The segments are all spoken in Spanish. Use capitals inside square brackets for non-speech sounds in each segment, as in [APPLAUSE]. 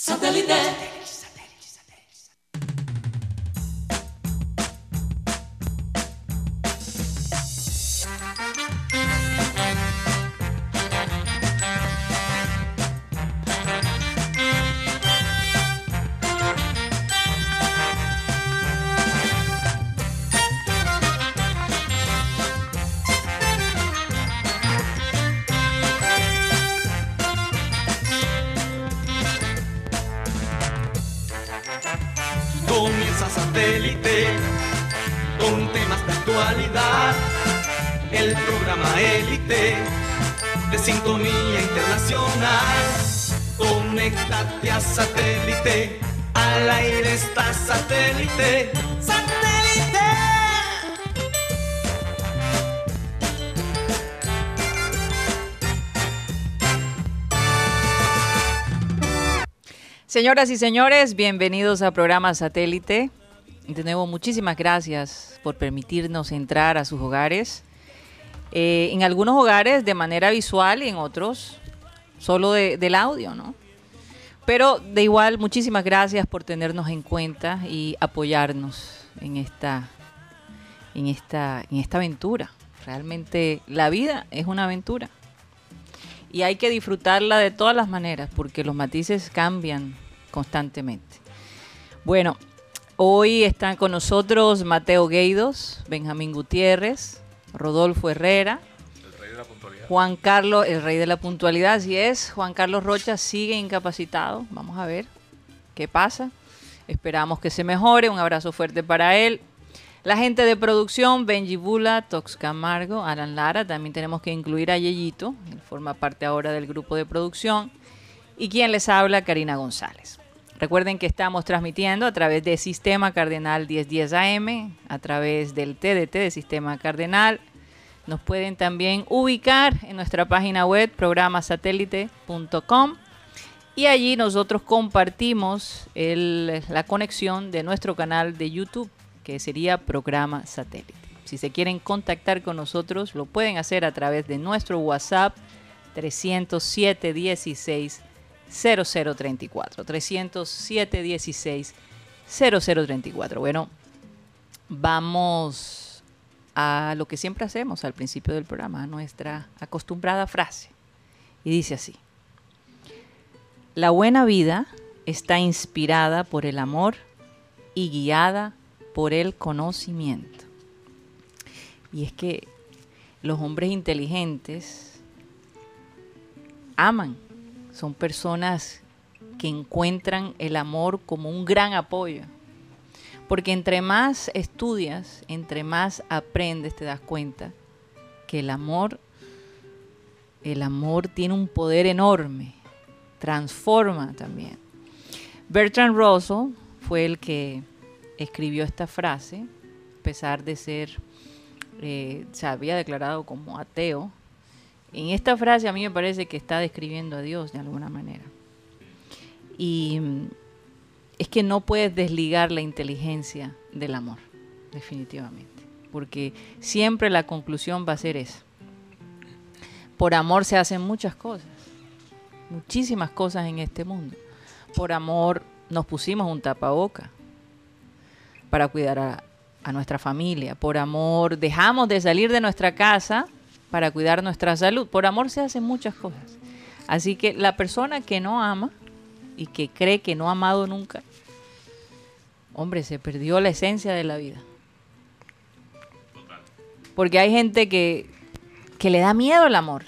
Satellite. Satélite. Al aire está satélite. ¡Satélite! Señoras y señores, bienvenidos a programa Satélite. De nuevo, muchísimas gracias por permitirnos entrar a sus hogares. Eh, en algunos hogares de manera visual y en otros solo de- del audio, ¿no? Pero de igual, muchísimas gracias por tenernos en cuenta y apoyarnos en esta, en esta, en esta aventura. Realmente la vida es una aventura y hay que disfrutarla de todas las maneras porque los matices cambian constantemente. Bueno, hoy están con nosotros Mateo Gueidos, Benjamín Gutiérrez, Rodolfo Herrera, Juan Carlos, el rey de la puntualidad, así es, Juan Carlos Rocha sigue incapacitado, vamos a ver qué pasa, esperamos que se mejore, un abrazo fuerte para él. La gente de producción, Benji Bula, Tox Camargo, Alan Lara, también tenemos que incluir a Yeyito, él forma parte ahora del grupo de producción, y quien les habla, Karina González. Recuerden que estamos transmitiendo a través de Sistema Cardenal 1010 AM, a través del TDT de Sistema Cardenal. Nos pueden también ubicar en nuestra página web programasatélite.com y allí nosotros compartimos la conexión de nuestro canal de YouTube, que sería Programa Satélite. Si se quieren contactar con nosotros, lo pueden hacer a través de nuestro WhatsApp 307 16 0034. 307 16 0034. Bueno, vamos a lo que siempre hacemos al principio del programa, a nuestra acostumbrada frase. Y dice así. La buena vida está inspirada por el amor y guiada por el conocimiento. Y es que los hombres inteligentes aman, son personas que encuentran el amor como un gran apoyo. Porque entre más estudias, entre más aprendes, te das cuenta que el amor, el amor tiene un poder enorme, transforma también. Bertrand Russell fue el que escribió esta frase, a pesar de ser, eh, se había declarado como ateo. En esta frase a mí me parece que está describiendo a Dios de alguna manera. Y es que no puedes desligar la inteligencia del amor, definitivamente. Porque siempre la conclusión va a ser esa. Por amor se hacen muchas cosas, muchísimas cosas en este mundo. Por amor nos pusimos un tapaboca para cuidar a, a nuestra familia. Por amor dejamos de salir de nuestra casa para cuidar nuestra salud. Por amor se hacen muchas cosas. Así que la persona que no ama y que cree que no ha amado nunca, hombre, se perdió la esencia de la vida. Porque hay gente que, que le da miedo el amor,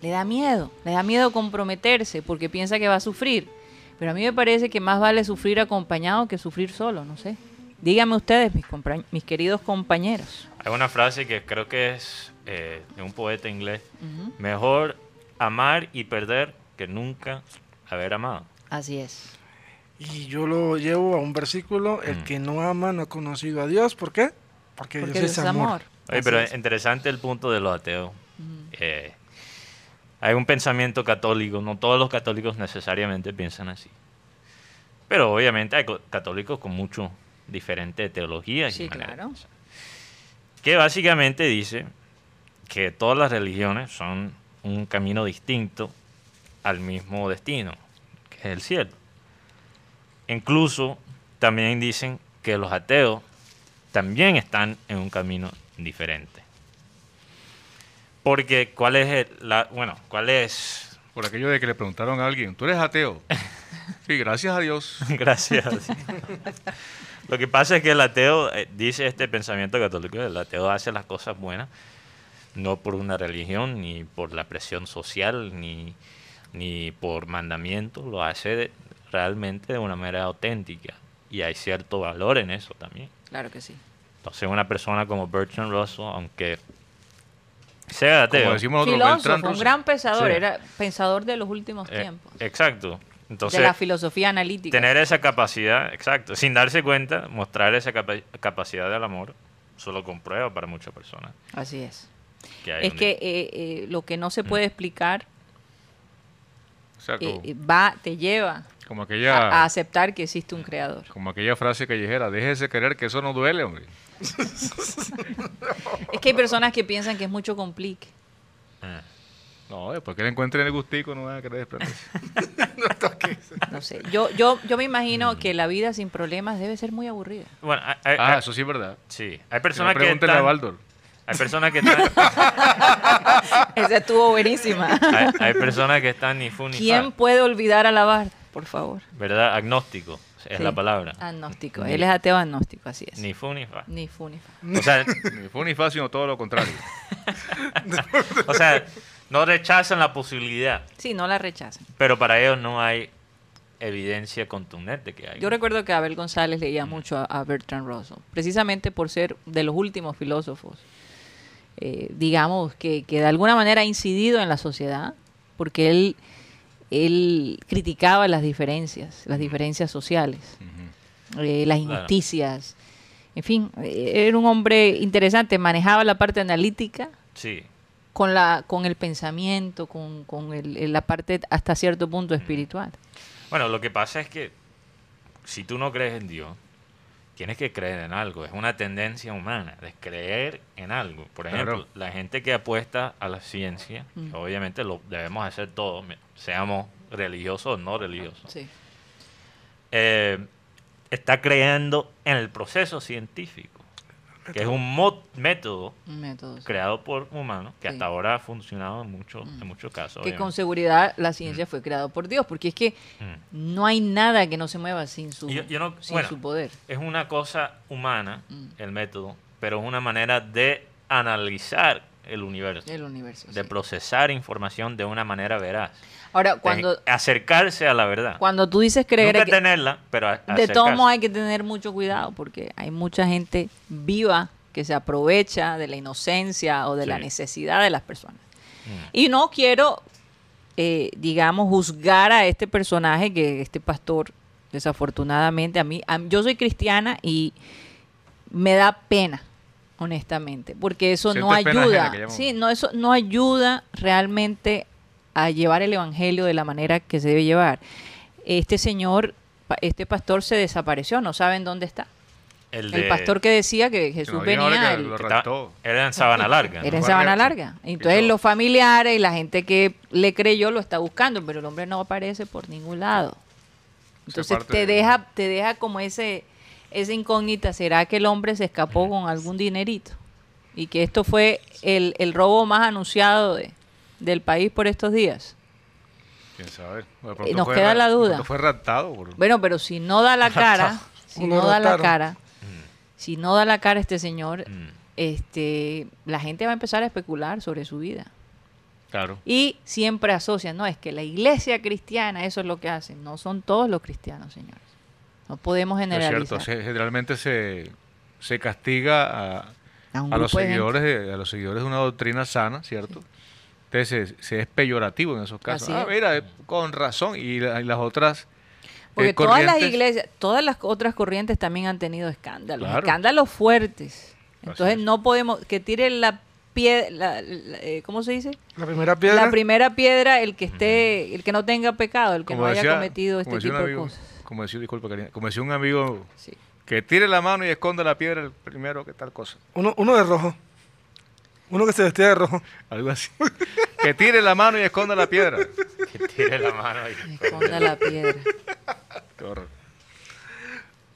le da miedo, le da miedo comprometerse porque piensa que va a sufrir. Pero a mí me parece que más vale sufrir acompañado que sufrir solo, no sé. Díganme ustedes, mis, mis queridos compañeros. Hay una frase que creo que es eh, de un poeta inglés. Mejor amar y perder que nunca haber amado. Así es. Y yo lo llevo a un versículo, el Mm. que no ama no ha conocido a Dios. ¿Por qué? Porque, Porque Dios Dios es amor. Oye, Así pero es. interesante el punto de los ateos. Ujú. Eh, hay un pensamiento católico, no todos los católicos necesariamente piensan así. Pero obviamente hay co- católicos con mucho diferente teología. y Sí, manera de claro. Que básicamente dice que todas las religiones son un camino distinto al mismo destino, que es el cielo. Incluso también dicen que los ateos también están en un camino diferente. Porque cuál es el- la, bueno, cuál es Por aquello de que le preguntaron a alguien, ¿tú eres ateo? [LAUGHS] Sí, gracias a Dios. [LAUGHS] Gracias. [LAUGHS] Lo que pasa es que el ateo, eh, dice este pensamiento católico, el ateo hace las cosas buenas, no por una religión, ni por la presión social, ni, ni por mandamiento, lo hace de- realmente de una manera auténtica. Y hay cierto valor en eso también. Claro que sí. Entonces una persona como Bertrand Russell, aunque sea ateo, Como decimos nosotros, Filósofo, Beltrán un gran pensador, Sí. era pensador de los últimos eh, tiempos. exacto. Entonces, de la filosofía analítica. tener esa capacidad, exacto, sin darse cuenta, mostrar esa capa- capacidad del amor, solo comprueba para muchas personas Así es. que Es que eh, eh, lo que no se Mm. puede explicar O sea, como, eh, va, te lleva como a, aquella, a aceptar que existe un creador. como aquella frase callejera, déjese querer que eso no duele, hombre. [LAUGHS] Es que hay personas que piensan que es mucho complique. Ah, No, después que le encuentren el gustico no van a querer desprenderse. [LAUGHS] No sé. Yo, yo, yo me imagino Mm. que la vida sin problemas debe ser muy aburrida. Bueno, hay, hay- Ah, hay- eso sí es verdad. sí, hay Si no, personas que pregúntenle a Baldor. Hay personas que están, [LAUGHS] Esa estuvo buenísima. hay, hay personas que están ni fu ni ¿Quién fa, puede olvidar a la barda? Por favor. ¿verdad? Agnóstico es Sí. la palabra. Agnóstico. Ni- Él es ateo agnóstico, así es. Ni fu ni fa. Ni fu ni fa. O sea, Ni fue ni fácil, sino todo lo contrario. [LAUGHS] o sea, no rechazan la posibilidad, Sí, no la rechazan. pero para ellos no hay evidencia contundente que hay. Yo recuerdo que Abel González leía mucho a, a Bertrand Russell, precisamente por ser de los últimos filósofos, eh, digamos, que, que de alguna manera ha incidido en la sociedad, porque él, él criticaba las diferencias, las diferencias sociales, eh, las Claro. injusticias. En fin, eh, era un hombre interesante, manejaba la parte analítica Sí, con, la, con el pensamiento, con, con el- la parte hasta cierto punto espiritual. Bueno, lo que pasa es que si tú no crees en Dios, tienes que creer en algo. Es una tendencia humana de creer en algo. Por Claro. ejemplo, la gente que apuesta a la ciencia, Mm. que obviamente lo debemos hacer todos, seamos religiosos o no religiosos, Sí. eh, está creyendo en el proceso científico, que es un método Un método. sí. creado por humanos que Sí. hasta ahora ha funcionado en muchos, Mm. en muchos casos. que con seguridad la ciencia fue creada por Dios, porque es que Mm. no hay nada que no se mueva sin su, Yo- yo no- sin bueno, su poder. es una cosa humana, Mm. el método, pero es una manera de analizar el universo, El universo. de sí. procesar información de una manera veraz, Ahora, cuando, acercarse a la verdad. cuando tú dices creer, Nunca hay que- tenerla, pero de todos acercarse. modos hay que tener mucho cuidado, porque hay mucha gente viva que se aprovecha de la inocencia o de la necesidad de las personas. Mm. Y no quiero, eh, digamos, juzgar a este personaje, que este pastor, desafortunadamente, a mí, a yo soy cristiana y me da pena, honestamente, porque eso no ayuda. ajena. Sí, no, eso no ayuda realmente a llevar el evangelio de la manera que se debe llevar. Este señor, este pastor se desapareció, no saben dónde está. El, pastor que decía que Jesús no venía, que el- lo raptó. era en Sabana Larga. era en Sabana. Larga. Entonces los familiares y la gente que le creyó lo está buscando, pero el hombre no aparece por ningún lado. Entonces te de- deja, te deja como ese, esa incógnita, ¿será que el hombre se escapó con algún dinerito? Y que esto fue el, el robo más anunciado de- del país por estos días. ¿Quién sabe? De Eh, nos queda la duda. fue raptado. por- Bueno, pero si no da la cara, si no da la cara, Mm, si no da la cara este señor, mm. este, la gente va a empezar a especular sobre su vida. Claro. Y siempre asocian, no, es que la iglesia cristiana, eso es lo que hacen. No son todos los cristianos, señores. No podemos Es generalizar. cierto, se- generalmente se, se castiga a, a los seguidores de, a los seguidores de una doctrina sana, ¿cierto? Entonces se, se es peyorativo en esos casos. Así ah, es. mira, eh, con razón. Y, la- y las otras eh, Porque todas las iglesias, todas las otras corrientes también han tenido escándalos, Claro. escándalos fuertes. Entonces es. no podemos, que tire la piedra, ¿cómo se dice? La primera piedra. La primera piedra, el que esté, el que no tenga pecado, el que no haya cometido este tipo de cosas. Como decía, disculpa, Karina, como decía un amigo, Sí. que tire la mano y esconda la piedra el primero que tal cosa. Uno, uno de rojo. Uno que se vestía de rojo. Algo así. [LAUGHS] que tire la mano y esconda la piedra. [LAUGHS] Que tire la mano ahí. Esconda la piedra. Qué horror.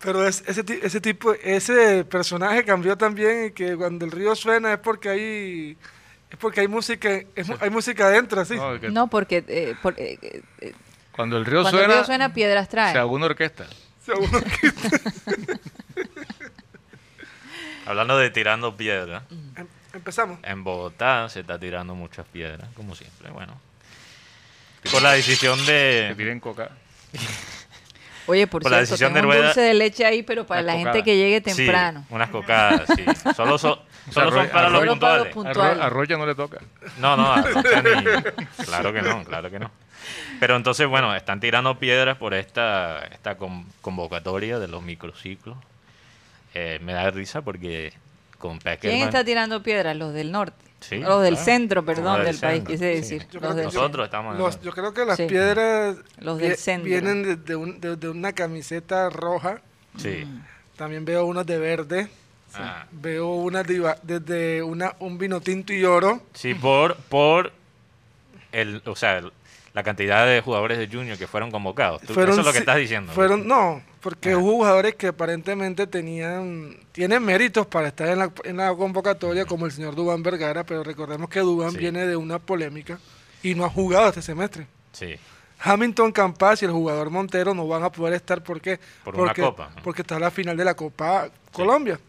Pero es, ese, ti- ese tipo, ese personaje cambió también y que cuando el río suena es porque hay, es porque hay música, es hay música adentro, así. No, que No, porque eh, eh, eh, Cuando el río cuando suena, el río suena, piedras trae. se haga una orquesta. Seguro que- [LAUGHS] Hablando de tirando piedras, Em- Empezamos. en Bogotá se está tirando muchas piedras, como siempre. Bueno, por la decisión Que de. tiren coca. [LAUGHS] Oye, por, Por la cierto, decisión tengo de un dulce de leche ahí, pero para la gente que llegue Sí, temprano. unas cocadas, sí. Solo, so- solo son para los arroyo- Solo para los puntuales. puntuales. Arro- Arroyo no le toca. No, no, a [LAUGHS] Rocha ni- Claro que no, claro que no. Pero entonces, bueno, están tirando piedras por esta, esta con- convocatoria de los microciclos. Eh, me da risa porque con Peckerman... ¿Quién está tirando piedras? Los del norte. Sí, los del centro, perdón, del, país, centro, quise decir. Yo Los creo que del Nosotros estamos... Los- yo creo que las Sí. piedras Los del centro. vienen de, de un- de- de una camiseta roja. Sí. También veo unas de verde. Ah, Veo unas desde una, un vino tinto y oro. sí, por, por el, o sea, el- la cantidad de jugadores de Junior que fueron convocados. Tú- eso es lo que estás diciendo. Fueron, no, porque Ah. hubo jugadores que aparentemente tenían, tienen méritos para estar en la, en la convocatoria, como el señor Dubán Vergara, pero recordemos que Dubán Sí. viene de una polémica y no ha jugado este semestre. Sí, Hamilton Campas y el jugador Montero no van a poder estar porque Por una porque, copa, ¿no? porque está la final de la Copa Colombia.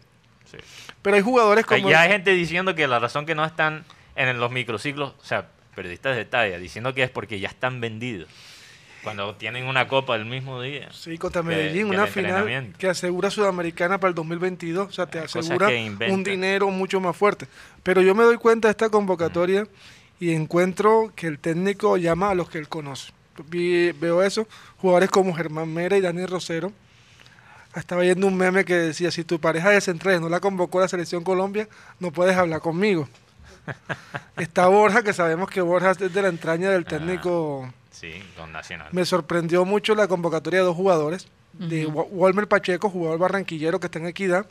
sí. Pero hay jugadores como Ya hay gente diciendo que la razón que no están en los microciclos, o sea, periodistas de talla, diciendo que es porque ya están vendidos. Cuando tienen una copa el mismo día. Sí, contra Medellín, una final que asegura Sudamericana para el 2022. O sea, te Ah, asegura un dinero mucho más fuerte. Pero yo me doy cuenta de esta convocatoria y encuentro que el técnico llama a los que él conoce. Vi- veo eso, jugadores como Germán Mera y Dani Rosero. Estaba viendo un meme que decía, si tu pareja de centrales no la convocó a la selección Colombia, no puedes hablar conmigo. [LAUGHS] Está Borja, que sabemos que Borja es de la entraña del técnico Sí, con Nacional. me sorprendió mucho la convocatoria de dos jugadores, de Wa- Walmer Pacheco, jugador barranquillero que está en Equidad,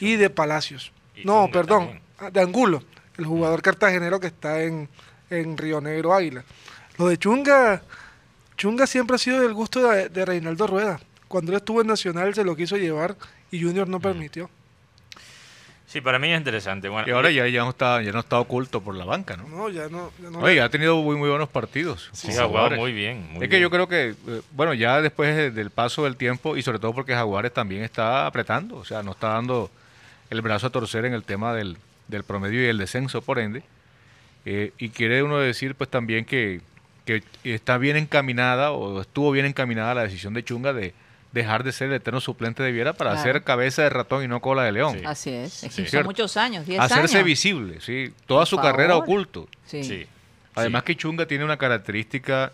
Y de Palacios. Y no, Chunga perdón, también. ah, de Angulo, el jugador cartagenero que está en, en Río Negro Águila. Lo de Chunga, Chunga siempre ha sido del gusto de, de Reinaldo Rueda. Cuando él estuvo en Nacional se lo quiso llevar y Junior no permitió. Sí, para mí es interesante. Bueno, Y ahora ya, ya, no está, ya no está oculto por la banca, ¿no? No, ya no. ya no- Oye, ha tenido muy, muy buenos partidos. Sí, con ha jugado Jaguares. muy bien. muy es que bien. yo creo que, eh, bueno, ya después de- del paso del tiempo y sobre todo porque Jaguares también está apretando, o sea, no está dando el brazo a torcer en el tema del, del promedio y el descenso, por ende. Eh, y quiere uno decir, pues también que, que está bien encaminada o estuvo bien encaminada la decisión de Chunga de dejar de ser el eterno suplente de Viera para Claro. ser cabeza de ratón y no cola de león. Sí. Así es. Es que Sí. son muchos años, 10 años. Hacerse visible, sí, toda Por su carrera oculto. Sí. Sí. Además sí. que Chunga tiene una característica,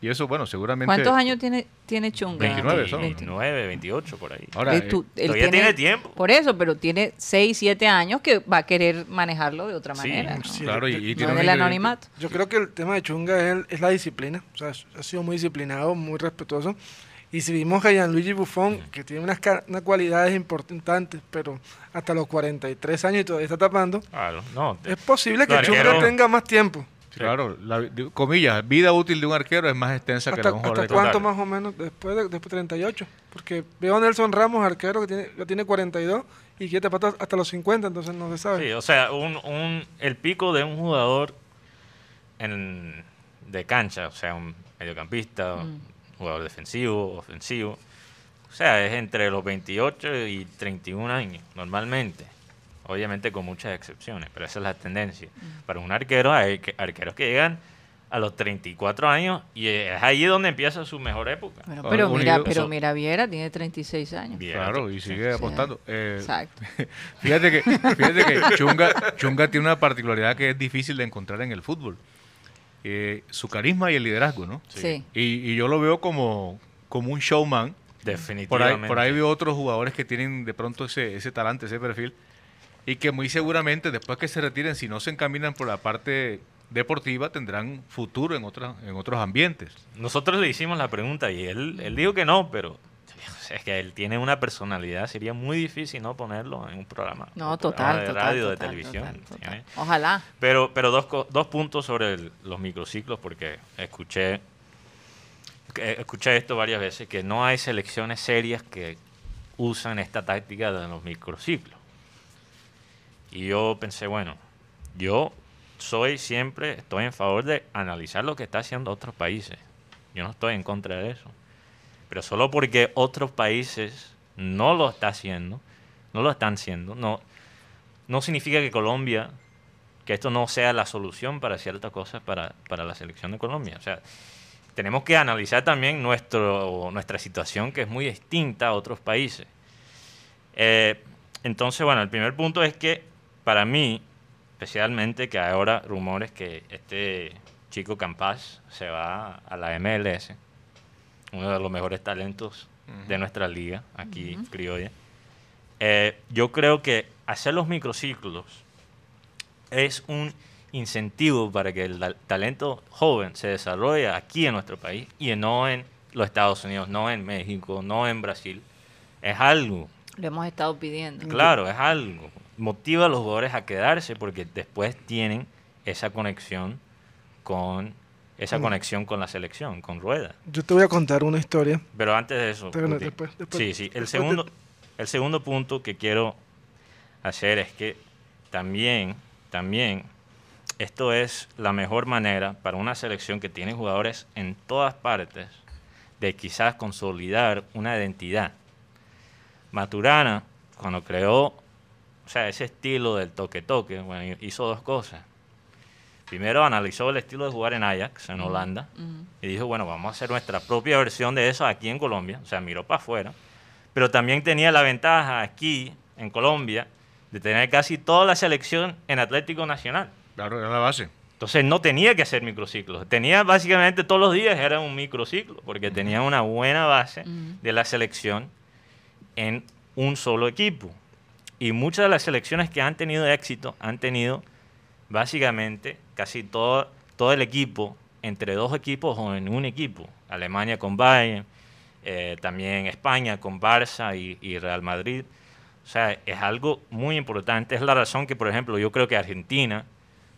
y eso, bueno, seguramente... ¿Cuántos años tiene, tiene Chunga? 29 son. 29, 28 por ahí. Ahora, eh, tú, él todavía tiene tiempo. Por eso, pero tiene 6, 7 años que va a querer manejarlo de otra Sí, manera. ¿no? sí. claro, y, y No tiene el anonimato. Yo creo que el tema de Chunga es, el- es la disciplina. O sea, ha sido muy disciplinado, muy respetuoso. Y si vimos a Gianluigi Buffon, que tiene unas, unas cualidades importantes, pero hasta los 43 años y todavía está tapando, Claro, no. te- es posible que arqueros- tenga más tiempo. Sí, Claro, la, comillas, vida útil de un arquero es más extensa que la ¿Hasta, de un jugador hasta cuánto? más o menos? Después de, después de 38. Porque veo a Nelson Ramos, arquero, que tiene, ya tiene 42 y quiere tapar hasta los 50, entonces no se sabe. Sí, o sea, un, un, el pico de un jugador en, de cancha, o sea, un mediocampista, un jugador defensivo, ofensivo. O sea, es entre los 28 y 31 años, normalmente. Obviamente con muchas excepciones, pero esa es la tendencia. Para un arquero, hay que- arqueros que llegan a los 34 años y es ahí donde empieza su mejor época. Bueno, pero mira, pero eso- mira, Viera tiene 36 años. Claro, y sigue Sí. apostando. Eh, Exacto. [LAUGHS] fíjate que, fíjate que Chunga, Chunga tiene una particularidad que es difícil de encontrar en el fútbol. Eh, su carisma y el liderazgo, ¿no? Sí. Y, y yo lo veo como, como un showman. Por ahí, Definitivamente. por ahí veo otros jugadores que tienen de pronto ese, ese talante, ese perfil, y que muy seguramente después que se retiren, si no se encaminan por la parte deportiva, tendrán futuro en, otras en otros ambientes. Nosotros le hicimos la pregunta y él, él dijo que no, pero o [LAUGHS] sea, es que él tiene una personalidad, sería muy difícil no ponerlo en un programa. No, un total, programa de total, radio, total, de televisión. Ojalá. Pero, pero dos, dos puntos sobre el- los microciclos, porque escuché, escuché esto varias veces, que no hay selecciones serias que usan esta táctica de los microciclos. Y yo pensé, bueno, yo soy siempre, estoy en favor de analizar lo que está haciendo otros países. Yo no estoy en contra de eso. Pero solo porque otros países no lo están haciendo, no lo están haciendo, no, no significa que Colombia, que esto no sea la solución para ciertas cosas para, para la selección de Colombia. O sea, tenemos que analizar también nuestro, nuestra situación que es muy distinta a otros países. Eh, entonces, bueno, el primer punto es que para mí, especialmente que ahora rumores que este chico Campas se va a la MLS, uno de los mejores talentos de nuestra liga aquí criolla. Eh, yo creo que hacer los microciclos es un incentivo para que el talento joven se desarrolle aquí en nuestro país y no en los Estados Unidos, no en México, no en Brasil. Es algo. Lo hemos estado pidiendo. Claro, es algo. Motiva a los jugadores a quedarse porque después tienen esa conexión con esa conexión con la selección, con Rueda. Yo te voy a contar una historia. Pero antes de eso, sí, sí. El segundo, el segundo punto que quiero hacer es que también, también esto es la mejor manera para una selección que tiene jugadores en todas partes de quizás consolidar una identidad. Maturana, cuando creó o sea, ese estilo del toque-toque, bueno, hizo dos cosas. Primero analizó el estilo de jugar en Ajax, en Holanda, y dijo, bueno, vamos a hacer nuestra propia versión de eso aquí en Colombia. O sea, miró para afuera. Pero también tenía la ventaja aquí, en Colombia, de tener casi toda la selección en Atlético Nacional. Claro, era la base. Entonces no tenía que hacer microciclos. Tenía básicamente todos los días era un microciclo, porque tenía una buena base de la selección en un solo equipo. Y muchas de las selecciones que han tenido éxito han tenido básicamente casi todo, todo el equipo entre dos equipos o en un equipo. Alemania con Bayern, eh, también España con Barça y, y, Real Madrid. O sea, es algo muy importante. Es la razón que, por ejemplo, yo creo que Argentina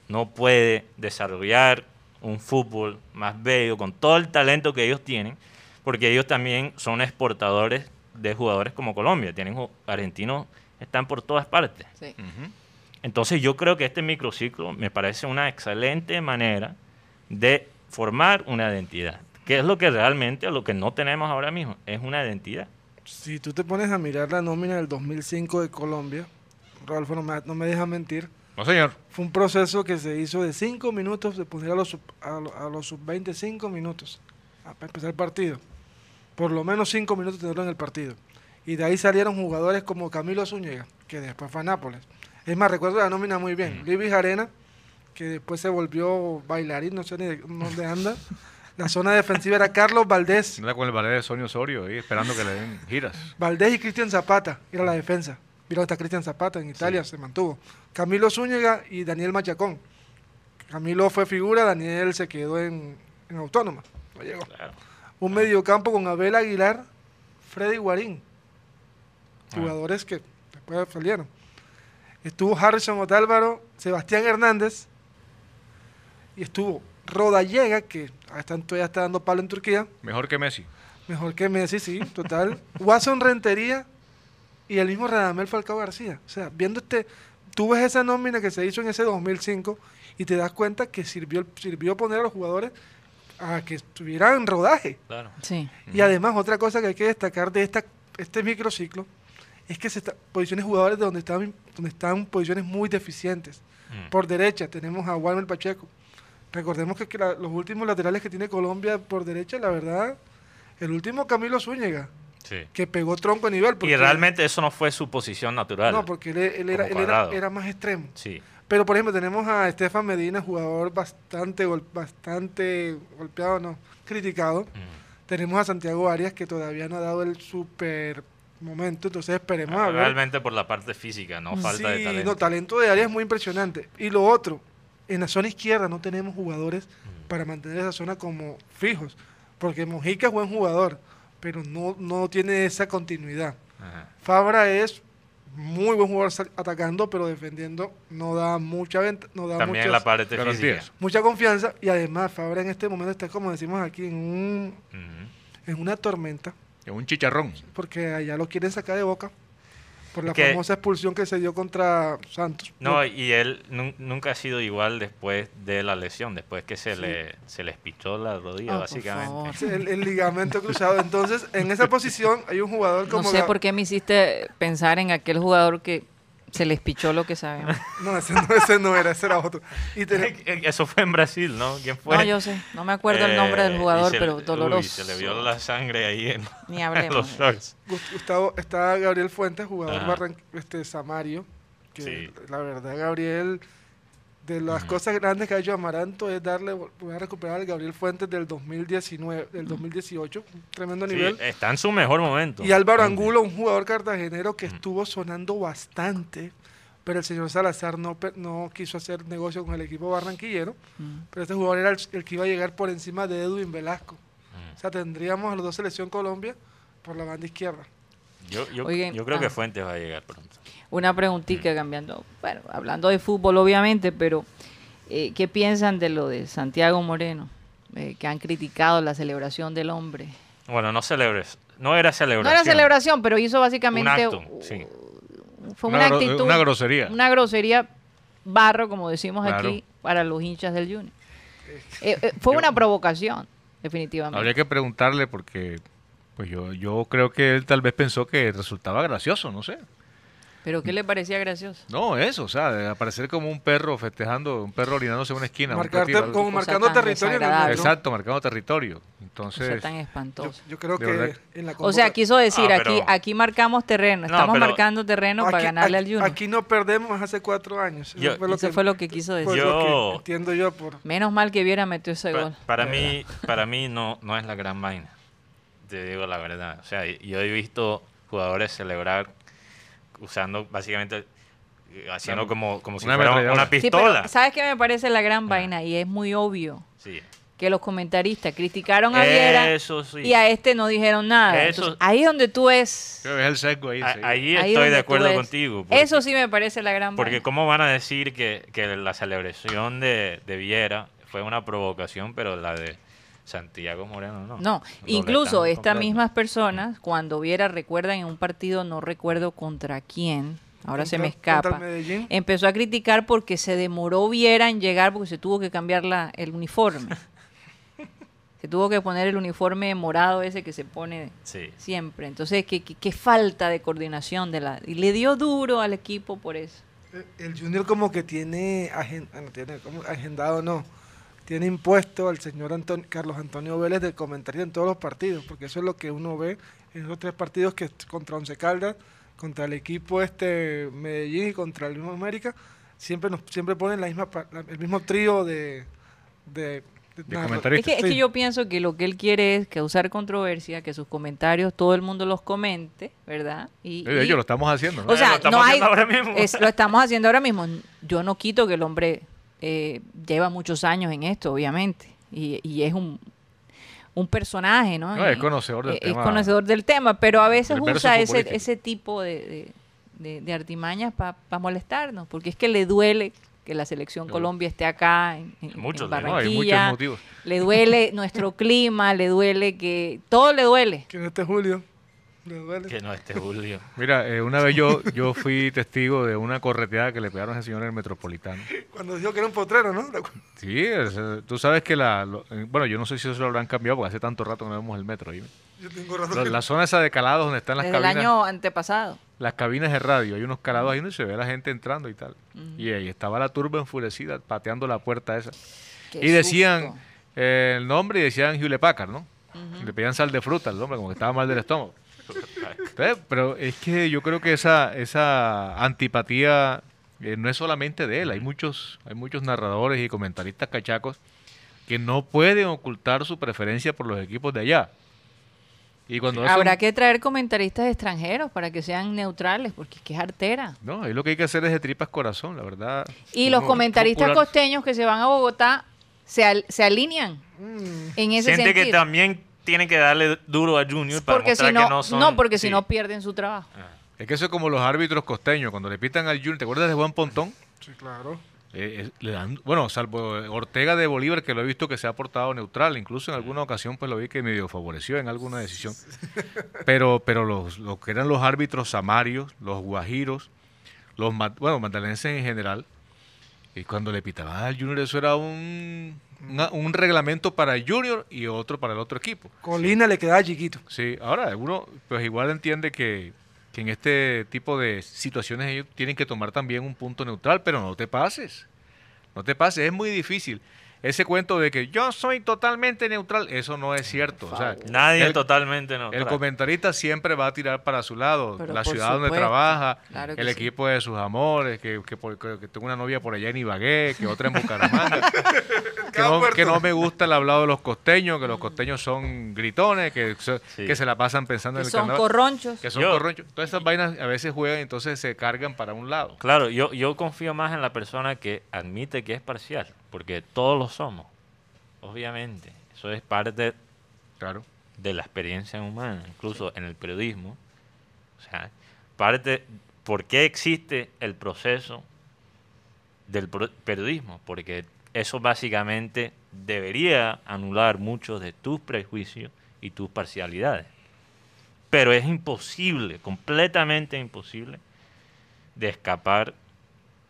no puede desarrollar un fútbol más bello con todo el talento que ellos tienen, porque ellos también son exportadores de jugadores como Colombia. Tienen argentinos están por todas partes. Entonces yo creo que este microciclo me parece una excelente manera de formar una identidad. ¿Qué es lo que realmente, lo que no tenemos ahora mismo? Es una identidad. Si tú te pones a mirar la nómina del 2005 de Colombia, Rodolfo no me, no me deja mentir, no, señor. Fue un proceso que se hizo de 5 minutos, de poner a los, a, los sub-20 minutos para empezar el partido. Por lo menos 5 minutos tenerlo en el partido. Y de ahí salieron jugadores como Camilo Zúñiga, que después fue a Nápoles. Es más, recuerdo la nómina muy bien. Mm. Luis Arena, que después se volvió bailarín, no sé ni dónde anda. La zona defensiva era Carlos Valdés. Anda con el ballet de Sonio Osorio ahí, esperando que le den giras. Valdés y Cristian Zapata, era la defensa. Mira, está Cristian Zapata en Italia, se mantuvo. Camilo Zúñiga y Daniel Machacón. Camilo fue figura, Daniel se quedó en, Autónoma. No llegó. Un mediocampo con Abel Aguilar, Freddy Guarín. Ah. Jugadores que después salieron. Estuvo Harrison Otálvaro, Sebastián Hernández. Y estuvo Rodallega, que ya está dando palo en Turquía. Mejor que Messi. Mejor que Messi, sí, total. [LAUGHS] Watson Rentería y el mismo Radamel Falcao García. O sea, viendo este, tú ves esa nómina que se hizo en ese 2005 y te das cuenta que sirvió, sirvió poner a los jugadores a que estuvieran en rodaje. Claro. Sí. Y además, otra cosa que hay que destacar de esta, este microciclo es que se está, posiciones jugadores de donde están, donde están posiciones muy deficientes. Mm. Por derecha tenemos a Walmer Pacheco. Recordemos que, los últimos laterales que tiene Colombia por derecha, la verdad, el último Camilo Zúñiga que pegó tronco a nivel. y realmente eso no fue su posición natural. No, porque él, era, era, más extremo. Sí. Pero, por ejemplo, tenemos a Estefan Medina, jugador bastante, bastante golpeado, no, criticado. Mm. Tenemos a Santiago Arias, que todavía no ha dado el super momento, entonces esperemos a ver. Realmente por la parte física, no falta de talento. No, talento de Arias es muy impresionante. Y lo otro, en la zona izquierda no tenemos jugadores mm. para mantener esa zona como fijos, porque Mojica es buen jugador, pero no, no tiene esa continuidad. Fabra es muy buen jugador atacando, pero defendiendo no da mucha venta, no da También la parte mucha confianza y además Fabra en este momento está como decimos aquí en un en una tormenta Es un chicharrón. porque allá lo quieren sacar de boca por la Que- famosa expulsión que se dio contra Santos. No, y él nun- nunca ha sido igual después de la lesión, después que se, Sí. le, se le espichó la rodilla, Ah, por básicamente. El, el ligamento cruzado. Entonces, en esa posición hay un jugador No como... sé Ga- por qué me hiciste pensar en aquel jugador que se les pichó lo que sabemos. [LAUGHS] No, ese no, ese no era, ese era otro. Y ten- Eso fue en Brasil, ¿no? ¿Quién fue? No, yo sé, no me acuerdo el nombre Eh, del y jugador, se- pero uy, doloroso. se le vio la sangre ahí en, [LAUGHS] Ni en hablemos. los shorts. Gus- Gustavo, está Gabriel Fuentes, jugador barran- este, Samario, que Sí. la verdad Gabriel, de las cosas grandes que ha hecho Amaranto es darle, voy a recuperar al Gabriel Fuentes del 2019, del 2018, un tremendo Sí, nivel. está en su mejor momento. Y Álvaro. Angulo, un jugador cartagenero que estuvo sonando bastante, pero el señor Salazar no, no quiso hacer negocio con el equipo barranquillero, Mm. pero este jugador era el, el que iba a llegar por encima de Edwin Velasco. Mm. O sea, tendríamos a los dos selección Colombia por la banda izquierda. Yo, yo, Oigan, yo creo ah. que Fuentes va a llegar pronto. Una preguntita cambiando, bueno, hablando de fútbol obviamente, pero eh, ¿qué piensan de lo de Santiago Moreno? Eh, que han criticado la celebración del hombre. Bueno, no celebres. No era celebración. No era celebración, pero hizo básicamente... Un acto, sí. Fue Una una, gro- actitud... una grosería. Una grosería barro, como decimos Claro. aquí, para los hinchas del Junior. [LAUGHS] Eh, eh, fue una provocación, definitivamente. Habría que preguntarle porque pues yo, yo creo que él tal vez pensó que resultaba gracioso, no sé. Pero ¿qué le parecía gracioso? No, eso, o sea, de aparecer como un perro festejando, un perro orinándose en una esquina. Marcarte como marcando territorio. Exacto, marcando territorio. Entonces, tan Yo, espantoso. yo creo que verdad. en la O sea, quiso decir, Ah, aquí, aquí marcamos terreno, No, estamos pero- marcando terreno para Aquí- ganarle al Junior. Aquí no perdemos hace cuatro años. Eso Yo- fue lo Eso que, fue lo que quiso decir. fue lo Yo- que entiendo yo por... Menos mal que Viera metió ese Pa- gol. para mí, para mí no, no es la gran vaina. Te digo la verdad. O sea, yo he visto jugadores celebrar usando básicamente eh, haciendo como, como si una fuera una Sí, pistola. pero ¿sabes qué me parece la gran vaina? Y es muy obvio Sí. que los comentaristas criticaron a Viera Eso sí. y a este no dijeron nada. Eso- Entonces, ahí es donde tú es... creo que es el sesgo ahí. A- sí. ahí ahí estoy de acuerdo contigo. porque- Eso sí me parece la gran Porque vaina. cómo van a decir que, que la celebración de, de Viera fue una provocación, pero la de Santiago Moreno no. No, Lo incluso estas mismas personas, cuando Viera, recuerdan en un partido, no recuerdo contra quién, ahora se me escapa, empezó a criticar porque se demoró Viera en llegar porque se tuvo que cambiar la, el uniforme. [LAUGHS] se tuvo que poner el uniforme morado ese que se pone Sí. siempre. Entonces, qué, qué- qué falta de coordinación de la... Y le dio duro al equipo por eso. El Junior como que tiene, agen- no, tiene como agendado, no, tiene impuesto al señor Anton- Carlos Antonio Vélez de comentario en todos los partidos, porque eso es lo que uno ve en esos tres partidos que contra Once Caldas, contra el equipo este Medellín y contra el mismo América, siempre nos siempre ponen la misma pa- la- el mismo trío de de. Es que, es que Sí. yo pienso que lo que él quiere es causar controversia, que sus comentarios todo el mundo los comente, ¿verdad? Y, hecho, lo estamos haciendo. ¿no? o sea, Lo estamos no hay, haciendo ahora mismo. es- lo estamos haciendo ahora mismo. Yo no quito que el hombre eh, lleva muchos años en esto, obviamente, y, y es un, un personaje, ¿no? No, es conocedor del eh, tema. Es conocedor del tema, pero a veces usa ese, ese tipo de, de- de- de artimañas para molestarnos, porque es que le duele que la selección. Colombia esté acá en, en- en Muchos, ¿no? No, hay muchos Barranquilla, motivos. le duele [LAUGHS] nuestro clima, le duele que todo le duele. que en este Julio le duele. Que no esté Julio. [LAUGHS] Mira, eh, una vez yo, yo fui testigo de una correteada que le pegaron a ese señor en el Metropolitano. Cuando dijo que era un potrero, ¿no? Sí, es, eh, tú sabes que la... lo- eh, bueno, yo no sé si eso lo habrán cambiado porque hace tanto rato que no vemos el metro. ¿sí? Yo tengo razón Lo- que- La zona esa de calados donde están las Desde el cabinas, año antepasado. las cabinas de radio. Hay unos calados ahí donde se ve a la gente entrando y tal. Y ahí estaba la turba enfurecida pateando la puerta esa. Qué y decían susto. eh, el nombre y decían Hewlett Packard, ¿no? Y Le pedían sal de fruta al hombre, como que estaba mal del estómago. Pero es que yo creo que esa, esa antipatía eh, no es solamente de él. Hay muchos, hay muchos narradores y comentaristas cachacos que no pueden ocultar su preferencia por los equipos de allá. Y cuando hacen- Habrá que traer comentaristas extranjeros para que sean neutrales, porque es que es artera. No, ahí lo que hay que hacer es de tripas corazón, la verdad. Y los comentaristas popular- costeños que se van a Bogotá se, al- se alinean Mm, en ese Siente que sentido. también tiene que darle duro a Junior para porque si mostrar no, que no son... no, porque sí. si no pierden su trabajo. Ah. Es que eso es como los árbitros costeños, cuando le pitan al Junior, ¿te acuerdas de Juan Pontón? sí, claro. eh, eh, le dan, bueno, salvo Ortega de Bolívar, que lo he visto que se ha portado neutral, incluso en alguna ocasión pues lo vi que medio favoreció en alguna decisión. Pero, pero los, lo que eran los árbitros samarios, los guajiros, los bueno, magdalenses en general, y cuando le pitaban al Junior eso era un, una- un reglamento para el Junior y otro para el otro equipo. Colina le quedaba chiquito. Sí, ahora uno pues igual entiende que, que en este tipo de situaciones ellos tienen que tomar también un punto neutral, pero no te pases. No te pases, es muy difícil. Ese cuento de que yo soy totalmente neutral, eso no es cierto. O sea, Nadie el, es totalmente no. el comentarista siempre va a tirar para su lado, Pero la ciudad donde trabaja, claro el sí. equipo de sus amores, que, que, que- que tengo una novia por allá en Ibagué, que otra en Bucaramanga, [LAUGHS] que, no, que no me gusta el hablado de los costeños, que los costeños son gritones, que, Sí. que se la pasan pensando Que en el son corronchos. Que son Yo- corronchos. Todas esas vainas a veces juegan y entonces se cargan para un lado. Claro, yo, yo confío más en la persona que admite que es parcial, porque todos lo somos, obviamente. Eso es parte Claro. de la experiencia humana, incluso en el periodismo. O sea, parte, ¿por qué existe el proceso del periodismo? Porque eso básicamente debería anular muchos de tus prejuicios y tus parcialidades. Pero es imposible, completamente imposible, de escapar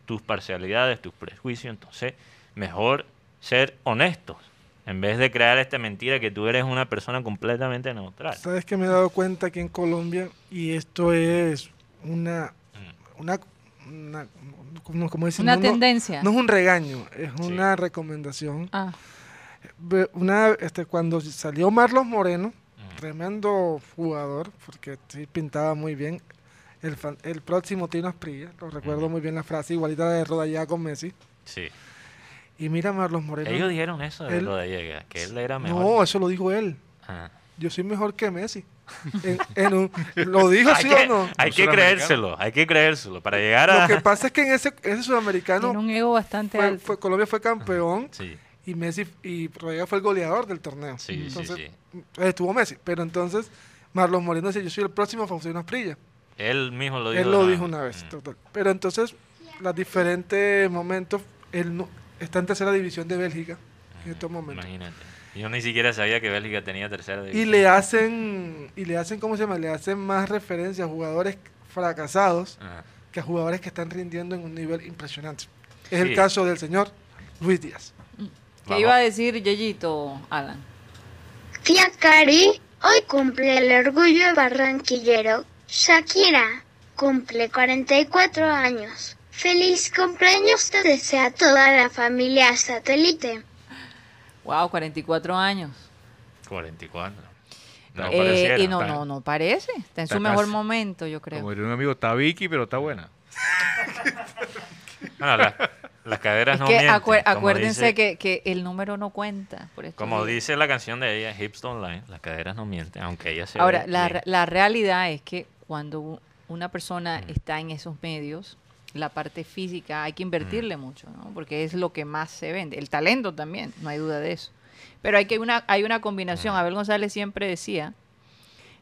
tus parcialidades, tus prejuicios. Entonces, mejor ser honestos en vez de crear esta mentira que tú eres una persona completamente neutral. Sabes que me he dado cuenta aquí en Colombia y esto es una, Mm. una, una ¿cómo, cómo decir? Una No, no- tendencia. No, es un regaño, es Sí. una recomendación. Ah, Una, este, cuando salió Marlos Moreno, Mm. tremendo jugador, porque sí pintaba muy bien. El, fan- el próximo Tino Asprilla, lo recuerdo muy bien la frase, igualita de Rodallá con Messi. Sí. Y mira a Marlos Moreno. Ellos dijeron eso de Él- lo de Llega, que él era mejor. no, eso lo dijo él. Ah. Yo soy mejor que Messi. En- en un- ¿Lo dijo sí que, o no? hay que creérselo, hay que creérselo. Para llegar a... Lo que pasa es que en ese, ese sudamericano tiene un ego bastante fue- alto. fue- Colombia fue campeón Sí, y Messi y Rodríguez fue el goleador del torneo. Sí, sí, entonces, sí. Estuvo Messi, pero entonces Marlos Moreno decía, yo soy el próximo Faustino Asprilla. él mismo lo dijo. Él lo una- dijo una vez. Mm. total. Pero entonces, los diferentes momentos, él no- está en tercera división de Bélgica en estos momentos. Imagínate. Yo ni siquiera sabía que Bélgica tenía tercera Y división. le hacen, y le hacen, ¿cómo se llama? Le hacen más referencia a jugadores fracasados Ajá. que a jugadores que están rindiendo en un nivel impresionante. Es Sí. el caso del señor Luis Díaz. ¿Qué Vamos. iba a decir Yeyito, Alan? Tía Cari, hoy cumple el orgullo barranquillero. Shakira cumple 44 años. Feliz cumpleaños te desea toda la familia satélite. Wow, 44 años. 44. No Eh, y no, está- no, no parece. Está en está su mejor casi. momento, yo creo. Como diría un amigo, está Vicky, pero está buena. [LAUGHS] Bueno, la- las caderas Es no que mienten. acuérdense dice- que, que el número no cuenta. por Como días. dice la canción de ella, Hips Don't Lie, las caderas no mienten, aunque ella se Ahora, ve la, la realidad es que cuando una persona Mm. está en esos medios, la parte física hay que invertirle Mm. mucho, ¿no? Porque es lo que más se vende. El talento también, no hay duda de eso. Pero hay que una, hay una combinación. Mm. Abel González siempre decía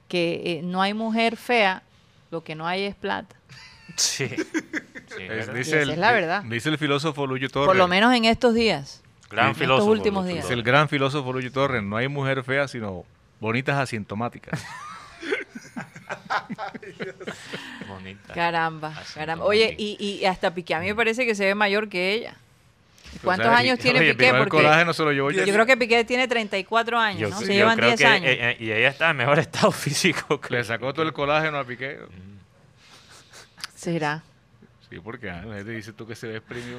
que eh, no hay mujer fea, lo que no hay es plata. [LAUGHS] Sí. Sí, Es- dice, el, la verdad. dice el filósofo Luyo Torres. Por lo menos en estos días. Gran en estos últimos Lucho días. Es Torres. el gran filósofo Luyo Torres. No hay mujer fea, sino bonitas asintomáticas. [LAUGHS] [LAUGHS] Bonita. Caramba, Así caramba. como Oye, y, y hasta Piqué a mí me parece que se ve mayor que ella. ¿Cuántos O sea, años y- tiene oye, Piqué? el Porque colágeno se lo llevó yo yo. creo que Piqué tiene 34 años, Yo, ¿no? yo Se llevan creo 10 que años. eh, eh, y ella está en mejor [LAUGHS] estado físico. que- Le sacó todo el colágeno a Piqué. [LAUGHS] ¿Será? Sí, porque ah, la gente dice tú que se ve exprimido.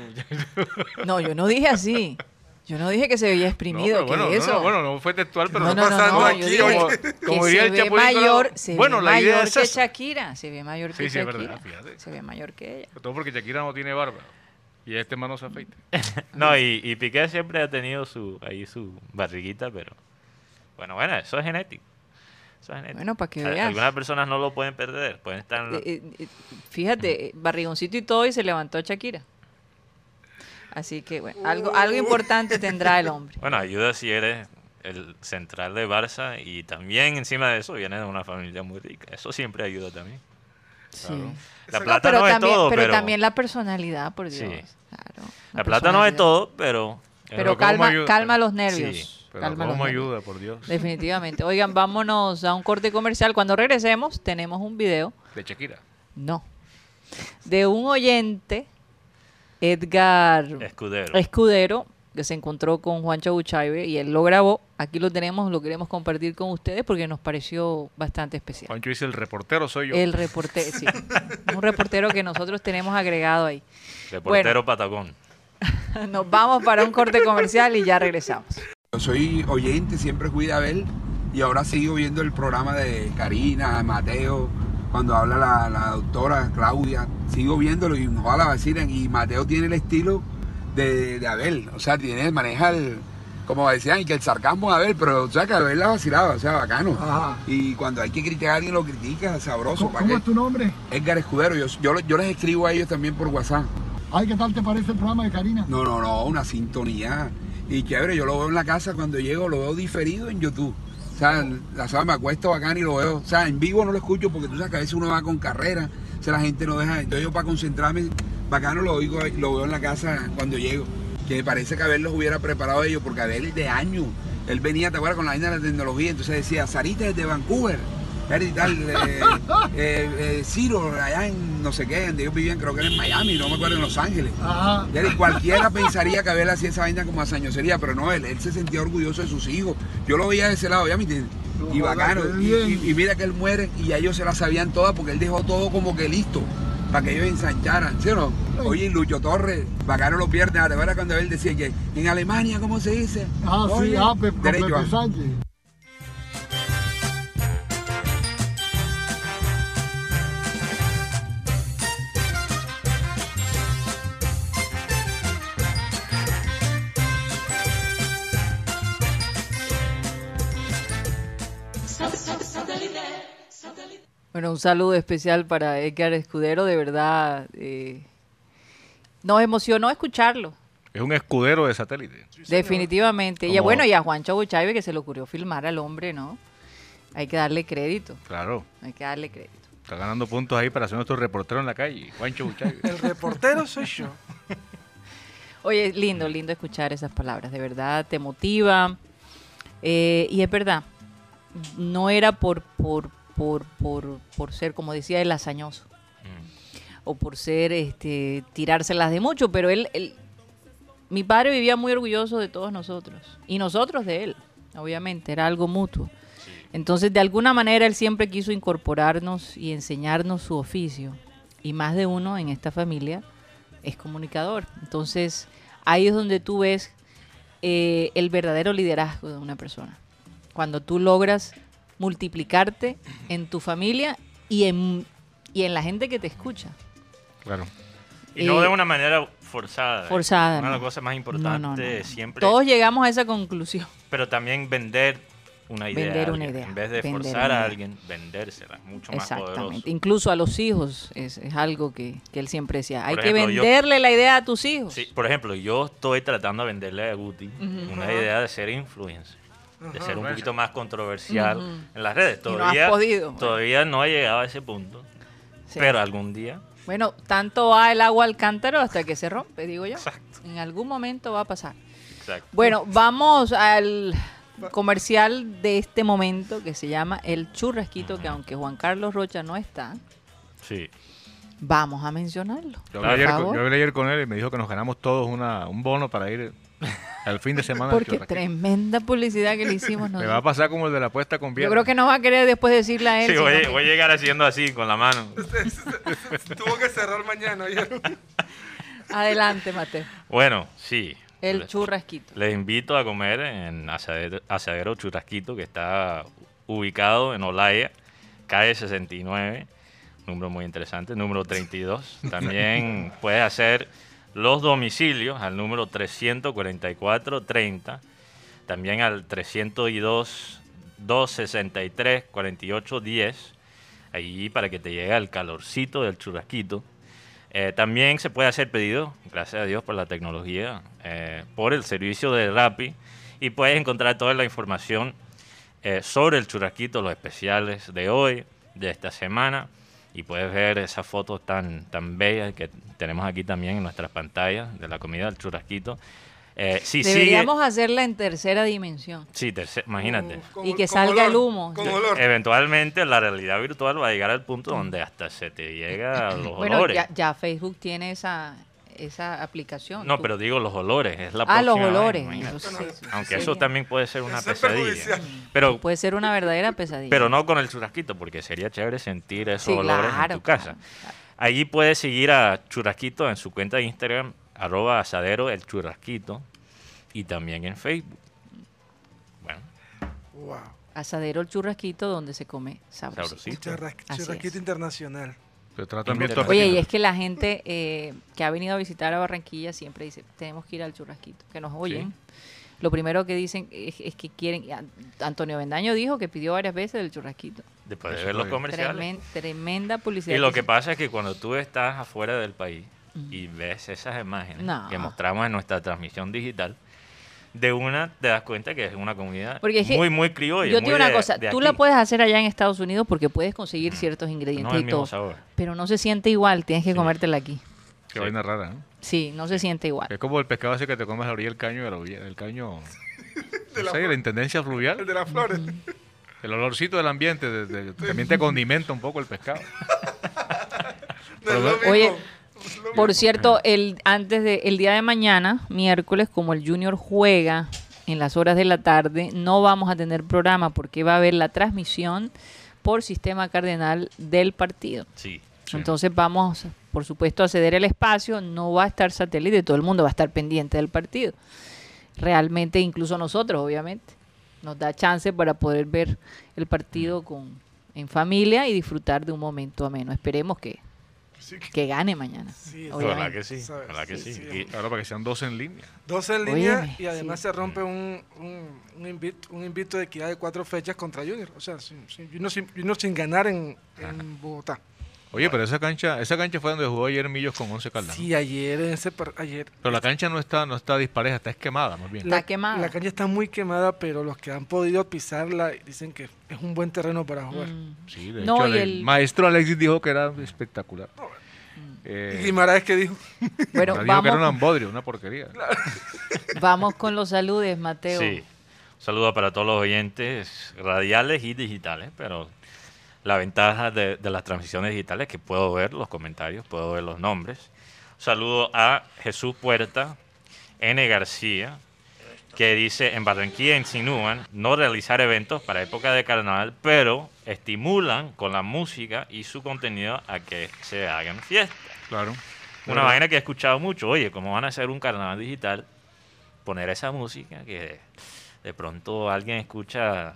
No, yo no dije así. Yo no dije que se veía exprimido. No, pero ¿qué bueno, es no, eso? no, bueno, no fue textual, pero no, no, no, pasando no, aquí? Como- como diría el Colorado, mayor, se bueno, ve la idea mayor es que esa. Shakira. Se ve mayor que Sí, sí, es Shakira. verdad, fíjate. Se ve mayor que ella. Sobre todo porque Shakira no tiene barba. Y este mano se afeita. [LAUGHS] No, y, y Piqué siempre ha tenido su ahí su barriguita, pero bueno, bueno, eso es genético. Eso es genético. Bueno, para que veas. Algunas personas no lo pueden perder, pueden estar Eh, eh, eh, fíjate, barrigoncito y todo y se levantó Shakira. Así que, bueno, algo, algo importante tendrá el hombre. Bueno, ayuda si eres el central de Barça y también encima de eso viene de una familia muy rica. Eso siempre ayuda también. Sí. La plata pero no es también, todo, pero, pero, también la personalidad, por Sí. Dios. Claro, la plata no es todo, pero Pero Pero ¿cómo calma, calma los nervios. Sí, Pero calma los ¿cómo nervios. ayuda, por Dios? Definitivamente. Oigan, vámonos a un corte comercial. Cuando regresemos, tenemos un video. De Shakira. No. De un oyente, Edgar escudero. Escudero, que se encontró con Juancho Buchaibe y él lo grabó. Aquí lo tenemos, lo queremos compartir con ustedes porque nos pareció bastante especial. Juancho dice, el reportero soy yo. El reportero, sí. [LAUGHS] Un reportero que nosotros tenemos agregado ahí. Reportero Patagón. [LAUGHS] Nos vamos para un corte comercial y ya regresamos. Yo soy oyente, siempre fui de Abel y ahora sigo viendo el programa de Karina, Mateo, cuando habla la, la doctora Claudia, sigo viéndolo y a la vacina y Mateo tiene el estilo de, de Abel, o sea, tiene, maneja el, como decían, y que el sarcasmo de Abel, pero o sea, que Abel la vacilaba, o sea, bacano. Ajá. Y cuando hay que criticar a alguien lo critica, sabroso. ¿Cómo, es tu nombre? Edgar Escudero, yo, yo, yo les escribo a ellos también por WhatsApp. Ay, ¿qué tal te parece el programa de Karina? No, no, no, una sintonía. Y chévere, yo lo veo en la casa cuando llego, lo veo diferido en YouTube. O sea, la sábado me acuesto bacán y lo veo. O sea, en vivo no lo escucho porque tú sabes que a veces uno va con carrera, o sea, la gente no deja. Entonces yo para concentrarme, bacano lo oigo, lo veo en la casa cuando llego. Que me parece que Abel los hubiera preparado ellos, porque Abel de años, él venía, ¿te acuerdas? Con la vaina de la tecnología, entonces decía, Sarita desde Vancouver. Y tal, eh, [LAUGHS] eh, eh, Ciro, allá en no sé qué, donde ellos vivían, creo que era en Miami, no me acuerdo, en Los Ángeles. Ajá. Cualquiera pensaría que Abel hacía esa vaina como hazañosería, pero no, él, él se sentía orgulloso de sus hijos. Yo lo veía de ese lado, ya me entiendes. Y No, bacano. Y, bien. y- y mira que él muere y ya ellos se la sabían todas porque él dejó todo como que listo para que ellos ensancharan, ¿sí o no? Oye, Lucho Torres, bacano lo pierde. ¿Te acuerdas cuando él decía que en Alemania, ¿cómo se dice? Ah, sí, ah, derecho, Pepe ah. Sánchez. Bueno, un saludo especial para Edgar Escudero, de verdad. eh, nos emocionó escucharlo, Es un escudero de satélite. definitivamente. Y bueno, y a Juancho Buchaibe que se le ocurrió filmar al hombre, ¿no? Hay que darle crédito, Claro. hay que darle crédito. Está ganando puntos ahí para ser nuestro reportero en la calle. Juancho Buchay. El reportero soy yo. [LAUGHS] Oye, lindo, lindo escuchar esas palabras, de verdad, te motiva. Eh, y es verdad, no era por, por, por, por, por ser, como decía él, hazañoso. O por ser, este, tirárselas de mucho, pero él, él- mi padre vivía muy orgulloso de todos nosotros. Y nosotros de él, obviamente, era algo mutuo. Entonces, de alguna manera, él siempre quiso incorporarnos y enseñarnos su oficio. Y más de uno en esta familia es comunicador. Entonces, ahí es donde tú ves eh, el verdadero liderazgo de una persona. Cuando tú logras multiplicarte en tu familia y en, y en la gente que te escucha. Claro. Y no Eh, de una manera forzada. ¿eh? Forzada. Una de no. las cosas más No, importantes no, no. siempre. Todos llegamos a esa conclusión. Pero también vender una idea. Vender una idea, En vez de vender forzar a alguien, vendérsela. Mucho más poderoso. Exactamente. Incluso a los hijos es, es algo que, que él siempre decía. Hay que yo- venderle la idea a tus hijos. Sí, por ejemplo, yo estoy tratando de venderle a Guti una idea de ser influencer, de ser un poquito más controversial en las redes. Y no has Todavía, podido. todavía no he llegado a ese punto, Sí. pero algún día. Bueno, tanto va el agua al cántaro hasta que se rompe, digo yo. En algún momento va a pasar. Exacto. Bueno, vamos al comercial de este momento que se llama El Churrasquito, que aunque Juan Carlos Rocha no está, Sí. vamos a mencionarlo. Yo hablé, ayer, con- favor. yo hablé ayer con él y me dijo que nos ganamos todos una, un bono para ir [LAUGHS] al fin de semana. Porque tremenda publicidad que le hicimos Me va a pasar como el de la apuesta con Yo Viera. creo que no va a querer después decirle a él. Sí, voy, que- voy a llegar haciendo así con la mano. [LAUGHS] Tuvo que cerrar mañana. [LAUGHS] Adelante, Mateo. Bueno, sí. El Les- churrasquito. Les invito a comer en Asadero, Asadero Churrasquito, que está ubicado en Olaya, calle 69, número muy interesante, número 32. También puedes hacer los domicilios al número 344-30, también al 302 263 4810, ahí para que te llegue el calorcito del churrasquito. Eh, también se puede hacer pedido, gracias a Dios por la tecnología, eh, por el servicio de Rappi y puedes encontrar toda la información eh, sobre el churrasquito, los especiales de hoy, de esta semana y puedes ver esas fotos tan, tan bellas que tenemos aquí también en nuestras pantallas de la comida del churrasquito. Eh, si sigue- Deberíamos hacerla en tercera dimensión. sí, terce- imagínate. Y que salga olor, el humo. Con Sí. olor. Eventualmente la realidad virtual va a llegar al punto donde hasta se te llega a los Bueno, olores. ya, ya Facebook tiene esa, esa aplicación. No, Tú- pero digo los olores, es la Ah, los vez, olores. imagínate. eso sí, eso Aunque sí eso sería- también puede ser una Eso pesadilla. Pero, Puede ser una verdadera pesadilla. pero no con el churrasquito, porque sería chévere sentir esos Sí, olores en tu casa. claro, claro. Allí puedes seguir a Churrasquito en su cuenta de Instagram, arroba asadero el churrasquito, y también en Facebook. Bueno, Wow. Asadero el churrasquito donde se come sabrosito. Sabrosito. Churras- Así Churrasquito es. internacional. Oye, y es que la gente eh, que ha venido a visitar a Barranquilla siempre dice, tenemos que ir al churrasquito, que nos oyen. Lo primero que dicen es, es que quieren... Antonio Bendaño dijo que pidió varias veces el churrasquito. después de Eso ver los comerciales. Tremen- tremenda publicidad. Y lo que pasa es que cuando tú estás afuera del país y ves esas imágenes No. que mostramos en nuestra transmisión digital, de una te das cuenta que es una comunidad Porque es que muy, muy criolla. Yo te digo una de- cosa, de tú la puedes hacer allá en Estados Unidos porque puedes conseguir ciertos ingredientes No es y el mismo todo. sabor. Pero no se siente igual, tienes que Sí. comértela aquí. Qué vaina rara, ¿no? Sí, no se siente igual. Es como el pescado ese que te comes a la orilla del caño de la orilla, del caño... [LAUGHS] no sé, la intendencia El fluvial. de las flores. El olorcito del ambiente de- de- también te condimenta un poco el pescado. [LAUGHS] No es lo mismo. Oye, Por cierto, el antes de el día de mañana, miércoles, como el Junior juega en las horas de la tarde, no vamos a tener programa porque va a haber la transmisión por sistema cardenal del partido. Sí. Entonces vamos, por supuesto, a ceder el espacio, no va a estar satélite, todo el mundo va a estar pendiente del partido. Realmente, incluso nosotros, obviamente, nos da chance para poder ver el partido con, en familia y disfrutar de un momento ameno. Esperemos que, Que- que gane mañana. Sí, Ojalá que sí. Ojalá que Sí, sí. sí, Y- Claro, para que sean dos en línea. Dos en línea Óyeme, y además sí. se rompe un, un, un, invito, un invito de equidad de cuatro fechas contra Junior. O sea, sin, sin- Junior, sin, Junior sin ganar en, en Bogotá. Oye, pero esa cancha, esa cancha fue donde jugó ayer Millos con 11 Caldas. Sí, ayer, en ese par- ayer Pero la cancha no está, no está dispareja, está esquemada más bien. La- quemada. la cancha está muy quemada, pero los que han podido pisarla dicen que es un buen terreno para jugar. Mm. Sí, de No, hecho, y el, el- maestro Alexis dijo que era espectacular. ¿Y Eh, Guimaraes que dijo? Bueno, dijo que era un vamos, ambodrio, una porquería. [LAUGHS] vamos con los saludes, Mateo. Sí. Un saludo para todos los oyentes radiales y digitales, pero la ventaja de, de las transmisiones digitales es que puedo ver los comentarios, puedo ver los nombres. Saludo a Jesús Puerta, N. García, que dice, en Barranquilla insinúan no realizar eventos para época de carnaval, pero estimulan con la música y su contenido a que se hagan fiestas. Claro. Una vaina que he escuchado mucho, oye, ¿cómo van a hacer un carnaval digital? Poner esa música que de pronto alguien escucha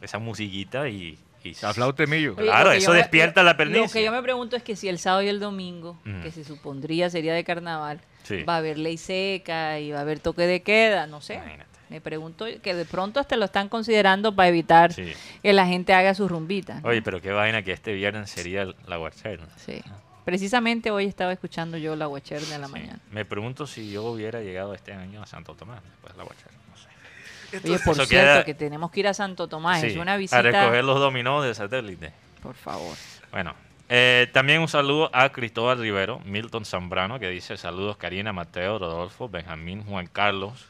esa musiquita y... y La flauta de Millo. Oye, Claro, lo que eso yo me- despierta la Lo que pernicia. yo me pregunto es que si el sábado y el domingo, que se supondría sería de carnaval, Sí. va a haber ley seca y va a haber toque de queda, no sé. Imagínate. Me pregunto que de pronto hasta lo están considerando para evitar Sí. que la gente haga sus rumbitas. ¿no? Oye, pero qué vaina que este viernes sería la guacherna. Sí. Precisamente hoy estaba escuchando yo la guacherna en la Sí. mañana. Me pregunto si yo hubiera llegado este año a Santo Tomás después de la guacherna. Oye, es- por Eso cierto, queda- que tenemos que ir a Santo Tomás. Sí, Es una a visita. recoger los dominós del satélite. Por favor. Bueno, eh, también un saludo a Cristóbal Rivero, Milton Zambrano, que dice saludos Karina, Mateo, Rodolfo, Benjamín, Juan Carlos.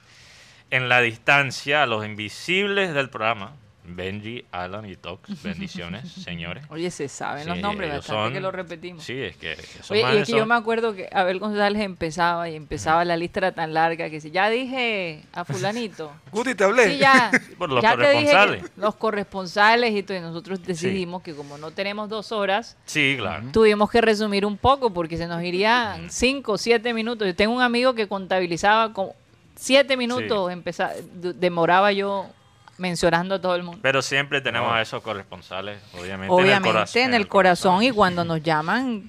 En la distancia, a los invisibles del programa, Benji, Alan y Tox. [LAUGHS] Bendiciones, señores. Oye, se saben los Sí, nombres, ellos bastante son- que lo repetimos. Sí, es que Oye, y es que yo son- me acuerdo que Abel González empezaba y empezaba la lista era tan larga que si ya dije a fulanito. [LAUGHS] Guti, te hablé. Sí, ya. [LAUGHS] Por los ya te dije corresponsales. los corresponsales y todo. Y nosotros decidimos que como no tenemos dos horas, Sí, claro. tuvimos que resumir un poco porque se nos irían cinco o siete minutos. Yo tengo un amigo que contabilizaba como siete minutos, empeza- d- demoraba yo mencionando a todo el mundo. Pero siempre tenemos a esos corresponsales, obviamente, Obviamente en el corazón. en el corazón y cuando nos llaman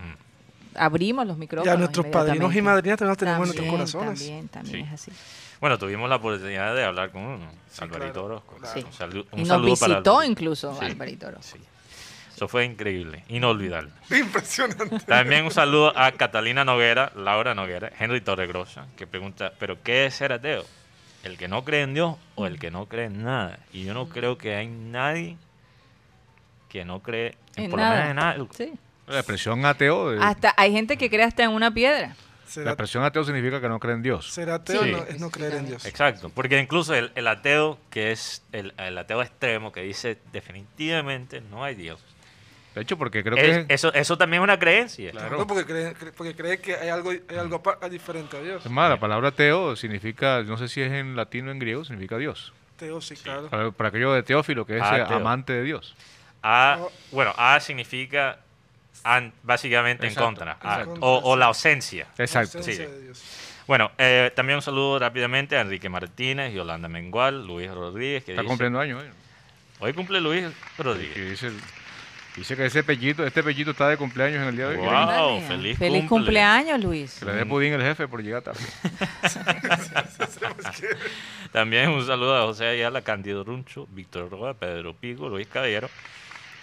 abrimos los Ya micrófonos. nuestros padrinos y madrinas también los tenemos en nuestros corazones. También, también Sí. es así. Bueno, tuvimos la oportunidad de hablar con uno, Alvarito claro, Orozco. claro. Un, salu- un Y nos saludo para visitó Alvarito. incluso Sí, Alvarito Orozco. sí. Eso fue increíble, inolvidable. Impresionante. También un saludo a Catalina Noguera, Laura Noguera, Henry Torregrosa, que pregunta, ¿pero qué es ser ateo? ¿El que no cree en Dios o el que no cree en nada? Y yo no creo que hay nadie que no cree en, En por lo nada. menos en algo. Sí. La expresión ateo, eh, Hasta hay gente que cree hasta en una piedra. la expresión ateo significa que no cree en Dios. ser ateo Sí. no- es no creer en Dios. Exacto, porque incluso el, el ateo, que es el, el ateo extremo, que dice definitivamente no hay Dios. De hecho, porque creo Es- que... eso, eso también es una creencia. Claro. No, porque cree, cre- porque cree que hay algo, hay algo diferente a Dios. Es más, la palabra ateo significa, no sé si es en latino o en griego, significa Dios. Ateo, sí, claro. Para, para aquello de Teófilo, que es Ateo. amante de Dios. A, Oh. bueno, A significa an- básicamente Exacto, en contra, a- o, o la ausencia. Exacto. Ausencia sí. de Dios. Bueno, eh, también un saludo rápidamente a Enrique Martínez, Yolanda Mengual, Luis Rodríguez, que Está dice- cumpliendo años. ¿eh? Hoy cumple Luis Que Rodríguez. dice, dice que ese pellito, este pellito está de cumpleaños en el día de hoy. Wow. Feliz Feliz cumple. cumpleaños, Luis. Que le dé pudín el jefe por llegar tarde. [LAUGHS] También un saludo a José Ayala, Cándido Runcho, Víctor Roa, Pedro Pico, Luis Caballero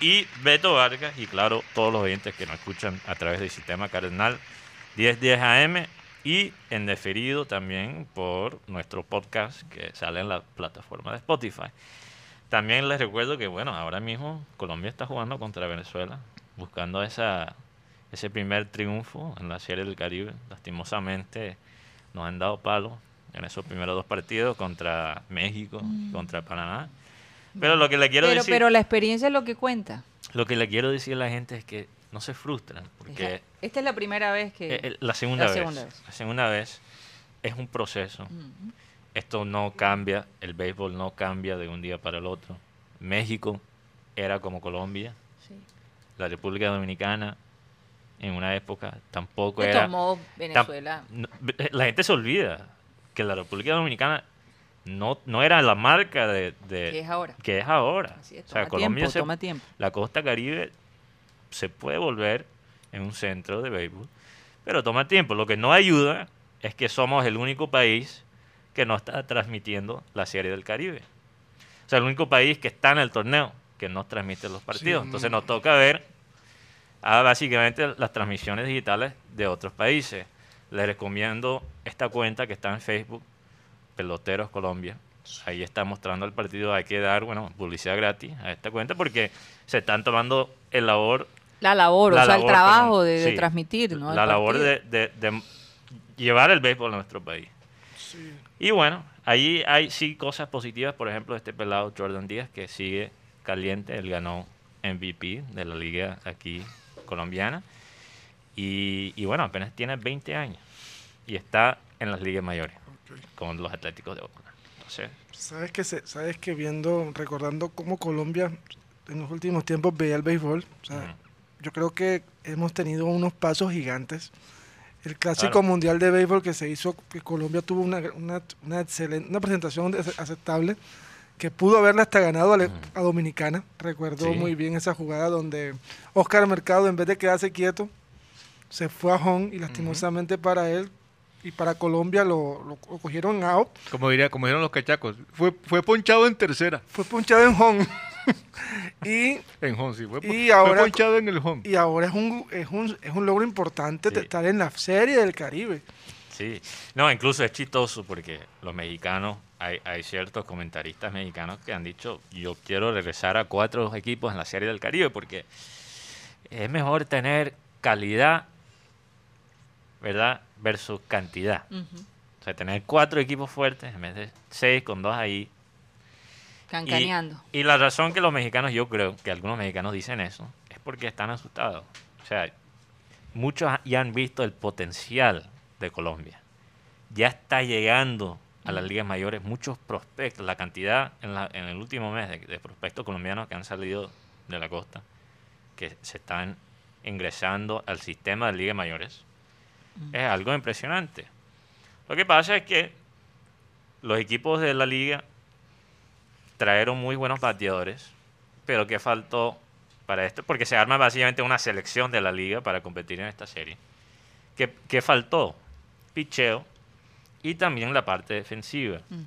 y Beto Vargas y claro, todos los oyentes que nos escuchan a través del sistema cardenal 1010 AM y en deferido también por nuestro podcast que sale en la plataforma de Spotify. También les recuerdo que bueno, ahora mismo Colombia está jugando contra Venezuela, buscando esa ese primer triunfo en la Serie del Caribe. Lastimosamente nos han dado palos en esos primeros dos partidos contra México, contra Panamá. Pero lo que le quiero Pero, decir, pero la experiencia es lo que cuenta. lo que le quiero decir a la gente es que no se frustren, porque Esta es la primera vez que... eh, eh, la segunda la vez, segunda vez. la segunda vez es un proceso. Ujú. Esto no cambia, el béisbol no cambia de un día para el otro. México era como Colombia, Sí. la República Dominicana en una época tampoco era Tam- Venezuela... no, la gente se olvida que la República Dominicana no, no era la marca de, de- Que es ahora. que es ahora. Así es, o sea, Colombia tiempo, se- toma tiempo. la costa caribe se puede volver en un centro de béisbol, pero toma tiempo. Lo que no ayuda es que somos el único país que no está transmitiendo la Serie del Caribe. O sea, el único país que está en el torneo que no transmite los partidos. Sí. Entonces nos toca ver a básicamente las transmisiones digitales de otros países. Les recomiendo esta cuenta que está en Facebook, Peloteros Colombia. Ahí está mostrando el partido. Hay que dar, bueno, publicidad gratis a esta cuenta porque se están tomando el labor La labor, la o sea, labor, el trabajo perdón, de, de sí, transmitir, ¿no? El la labor partido. de, de- de llevar el béisbol a nuestro país. Sí. Y bueno, ahí hay sí cosas positivas, por ejemplo, este pelado Jordan Díaz que sigue caliente, él ganó MVP de la liga aquí colombiana y, y bueno, apenas tiene 20 años y está en las ligas mayores con los Atléticos de Oakland. Entonces, Sabes que, se- sabes que viendo, recordando cómo Colombia en los últimos tiempos veía el béisbol, o sea, yo creo que hemos tenido unos pasos gigantes. El clásico Claro. mundial de béisbol que se hizo, que Colombia tuvo una, una, una excelente, una presentación ace- aceptable, que pudo haberle hasta ganado a, le- a Dominicana. Recuerdo Sí. muy bien esa jugada donde Oscar Mercado, en vez de quedarse quieto, se fue a home y lastimosamente para él y para Colombia lo, lo- lo cogieron out. Como diría, como dijeron los cachacos, fue, fue ponchado en tercera. Fue punchado en home. [LAUGHS] [LAUGHS] y, En home, sí. Fue, Y fue ahora- ponchado en el home. y ahora es un, es, un, es un logro importante Sí. estar en la serie del Caribe. Sí, no, incluso es chistoso porque los mexicanos, hay, hay ciertos comentaristas mexicanos que han dicho, yo quiero regresar a cuatro equipos en la Serie del Caribe porque es mejor tener calidad, ¿verdad? Versus cantidad. O sea, tener cuatro equipos fuertes en vez de seis con dos ahí. Y, Cancaneando. y la razón que los mexicanos, yo creo que algunos mexicanos dicen eso, es porque están asustados. O sea, muchos ya han visto el potencial de Colombia. Ya está llegando a las ligas mayores muchos prospectos. La cantidad en, la- en el último mes de, de prospectos colombianos que han salido de la costa, que se están ingresando al sistema de ligas mayores, es algo impresionante. Lo que pasa es que los equipos de la liga trajeron muy buenos bateadores, pero que faltó para esto, porque se arma básicamente una selección de la liga para competir en esta serie. ¿Qué, qué faltó? Picheo y también la parte defensiva, Mm.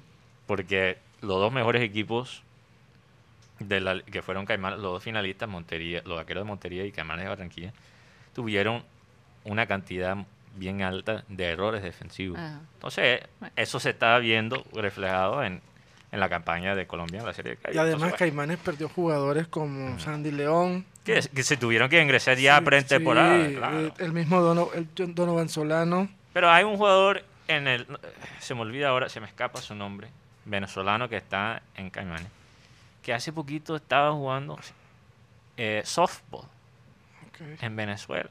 porque los dos mejores equipos de la, que fueron Caimanes, los dos finalistas, Montería, los vaqueros de Montería y Caimanes de Barranquilla, tuvieron una cantidad bien alta de errores defensivos. Ajá. Entonces, eso se está viendo reflejado en, en la campaña de Colombia en la Serie de Caribe. Y además Entonces, bueno, Caimanes perdió jugadores como Sandy León. que, que se tuvieron que ingresar ya Sí, pretemporada. sí, claro. eh, el mismo Dono- el Donovan Solano. Pero hay un jugador en el. Se me olvida ahora, se me escapa su nombre. Venezolano que está en Caimanes. Que hace poquito estaba jugando eh, softball en Venezuela.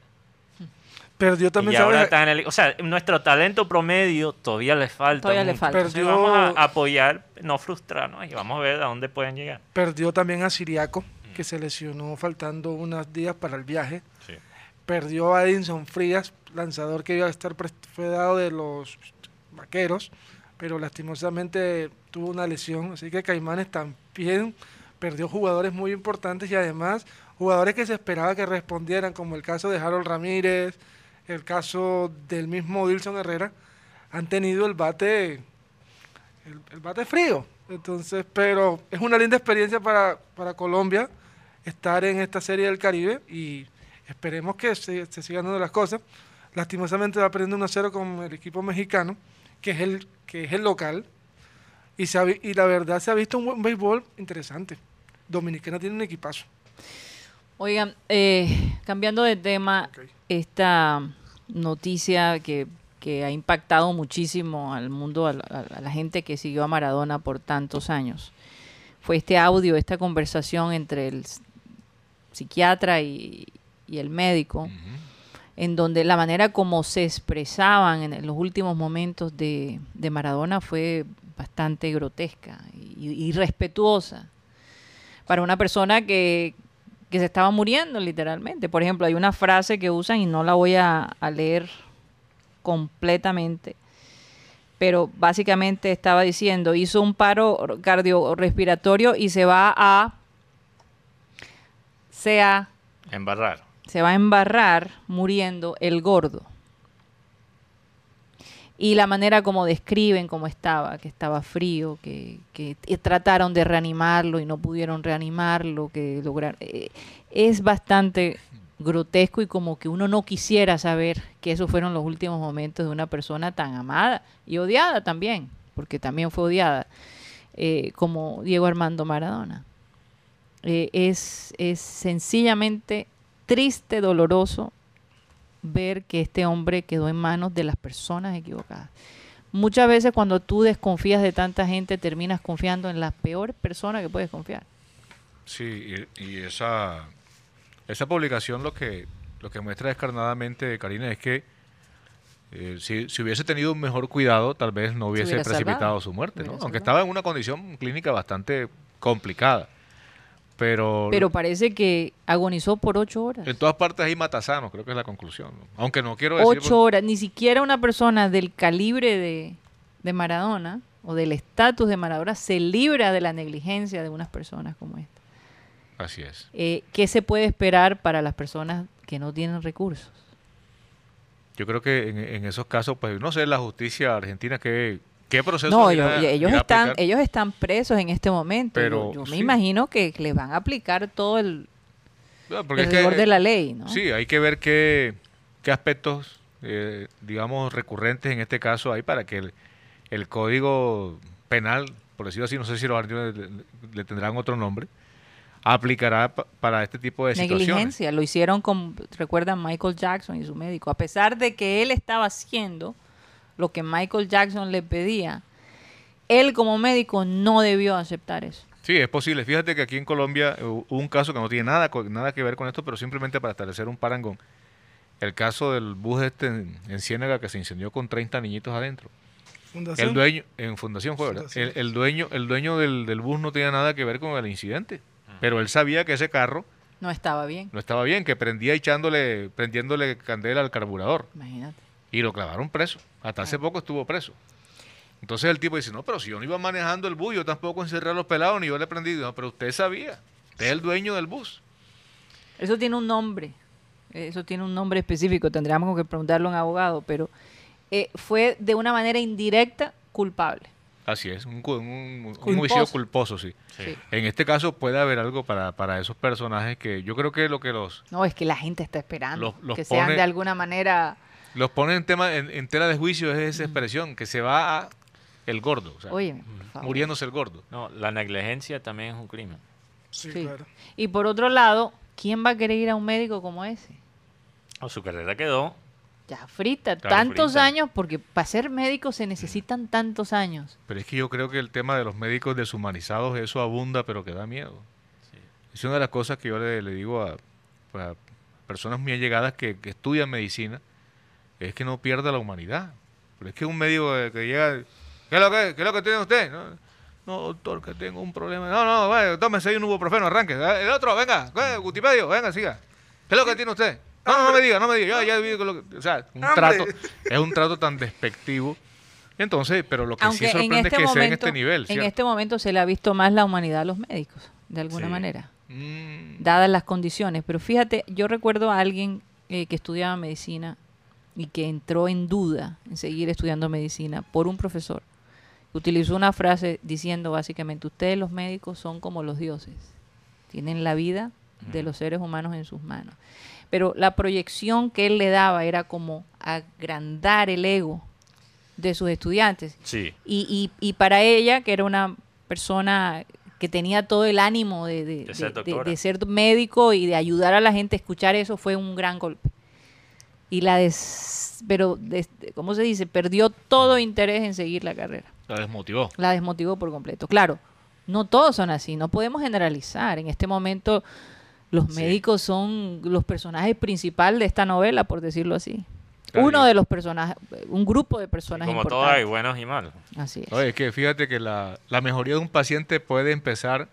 Perdió Y también, ahora ¿sabes? está en el. O sea, nuestro talento promedio todavía le falta. Todavía le mucho. falta. Entonces Perdió- vamos a apoyar, no frustrarnos y vamos a ver a dónde pueden llegar. Perdió también a Siriaco, Mm. que se lesionó faltando unos días para el viaje. Sí. Perdió a Edinson Frías, lanzador que iba a estar pres- fue dado de los vaqueros, pero lastimosamente tuvo una lesión. Así que Caimanes también perdió jugadores muy importantes y además jugadores que se esperaba que respondieran, como el caso de Harold Ramírez, el caso del mismo Dilson Herrera, han tenido el bate el, bate frío. Entonces, pero es una linda experiencia para, para Colombia estar en esta serie del Caribe y esperemos que se, sigan dando las cosas. Lastimosamente va perdiendo 1-0 con el equipo mexicano, que es el, que es el local. Y, y la verdad se ha visto un buen béisbol interesante. Dominicana tiene un equipazo. Oigan, eh, cambiando de tema, esta noticia que, que ha impactado muchísimo al mundo, a la, a la gente que siguió a Maradona por tantos años, fue este audio, esta conversación entre el psiquiatra y, y el médico, en donde la manera como se expresaban en, en los últimos momentos de, de Maradona fue bastante grotesca y, y irrespetuosa para una persona que, que se estaba muriendo literalmente. Por ejemplo, hay una frase que usan y no la voy a, a leer completamente, pero básicamente estaba diciendo, hizo un paro cardiorrespiratorio y se va a, sea, Embarrar. se va a embarrar muriendo el gordo. Y la manera como describen cómo estaba, que estaba frío, que, trataron de reanimarlo y no pudieron reanimarlo, que lograron... eh, es bastante grotesco y como que uno no quisiera saber que esos fueron los últimos momentos de una persona tan amada y odiada también, porque también fue odiada, eh, como Diego Armando Maradona. Eh, es, es sencillamente triste, doloroso ver que este hombre quedó en manos de las personas equivocadas. Muchas veces cuando tú desconfías de tanta gente, terminas confiando en la peor persona que puedes confiar. Sí, y, y esa, esa publicación lo que, lo que muestra descarnadamente, Karina, es que eh, si, si hubiese tenido un mejor cuidado, tal vez no hubiese precipitado salvado. su muerte, ¿no? Aunque salvado. estaba en una condición clínica bastante complicada. Pero, Pero parece que agonizó por ocho horas. en todas partes hay matasanos, creo que es la conclusión. ¿no? Aunque no quiero decir... Ocho horas. Ni siquiera una persona del calibre de, de Maradona o del estatus de Maradona se libra de la negligencia de unas personas como esta. Así es. Eh, ¿Qué se puede esperar para las personas que no tienen recursos? Yo creo que en, en esos casos, pues no sé, la justicia argentina, ¿qué, qué proceso No, irá- ellos, están, ellos están presos en este momento. Pero, yo yo me imagino que les van a aplicar todo el, No, porque el es que, rigor de la ley, ¿no? Sí, hay que ver qué, qué aspectos, eh, digamos, recurrentes en este caso hay para que el, el código penal, por decirlo así, no sé si los argentinos le, le tendrán otro nombre, aplicará pa- para este tipo de situaciones. Negligencia, lo hicieron con, recuerdan, Michael Jackson y su médico. A pesar de que él estaba haciendo lo que Michael Jackson le pedía, él como médico no debió aceptar eso. Sí, es posible. Fíjate que aquí en Colombia eh, hubo un caso que no tiene nada, nada que ver con esto, pero simplemente para establecer un parangón. El caso del bus este en, en Ciénaga que se incendió con 30 niñitos adentro. Fundación. El dueño, en Fundación fue, ¿verdad? El, el dueño, el dueño del, del bus no tenía nada que ver con el incidente, pero él sabía que ese carro No estaba bien, no estaba bien, que prendía echándole, prendiéndole candela al carburador imagínate. y lo clavaron preso. Hasta hace poco estuvo preso. Entonces el tipo dice, no, pero si yo no iba manejando el bus, yo tampoco encerré a los pelados ni yo le prendí. No, pero usted sabía, usted es el dueño del bus. Eso tiene un nombre, eso tiene un nombre específico, tendríamos que preguntarle a un abogado, pero eh, fue de una manera indirecta culpable. Así es, un, un, un Culposo. juicio culposo, sí. Sí. En este caso puede haber algo para, para esos personajes que yo creo que lo que los, No, es que la gente está esperando Los- los que sean de alguna manera... los pone en, tema, en, en tela de juicio es esa expresión, que se va a el gordo, o sea, Óyeme, por favor. muriéndose el gordo. No, la negligencia también es un crimen. Sí, Sí. claro. Y por otro lado, ¿quién va a querer ir a un médico como ese? O su carrera quedó. Ya frita, Claro, tantos frita. años, porque para ser médico se necesitan tantos años. Pero es que yo creo que el tema de los médicos deshumanizados, eso abunda, pero que da miedo. Es una de las cosas que yo le, le digo a, pues, a personas muy allegadas que, que estudian medicina, es que no pierda la humanidad. Pero es que un médico eh, que llega, ¿qué es lo que, qué es lo que tiene usted? No, no, doctor, que tengo un problema. No, no, bueno, tómese ahí un ibuprofeno, arranque. El otro, venga, eh, Gutipedio, venga, siga. ¿Qué es lo que tiene usted? No, no, no me diga, no me diga. Yo ya vi lo que... O sea, un Hambre. trato, es un trato tan despectivo. Entonces, pero lo que Aunque sí en sorprende este, es que sea en este nivel. en ¿cierto? este momento se le ha visto más la humanidad a los médicos, de alguna Sí. manera, Mm, dadas las condiciones. Pero fíjate, yo recuerdo a alguien eh, que estudiaba medicina y que entró en duda en seguir estudiando medicina por un profesor. Utilizó una frase diciendo básicamente, ustedes los médicos son como los dioses, tienen la vida de los seres humanos en sus manos. Pero la proyección que él le daba era como agrandar el ego de sus estudiantes. Sí. Y, y, y para ella, que era una persona que tenía todo el ánimo de, de- De ser de ser médico y de ayudar a la gente a escuchar eso, fue un gran golpe. Y la des, pero, des- ¿cómo se dice? Perdió todo interés en seguir la carrera. la desmotivó. La desmotivó por completo. Claro, no todos son así, no podemos generalizar. En este momento los Sí. médicos son los personajes principales de esta novela, por decirlo así. Claro, Uno y- de los personajes, un grupo de personas Como todo hay buenos y malos. Así es. Oye, es que fíjate que la, la mejoría de un paciente puede empezar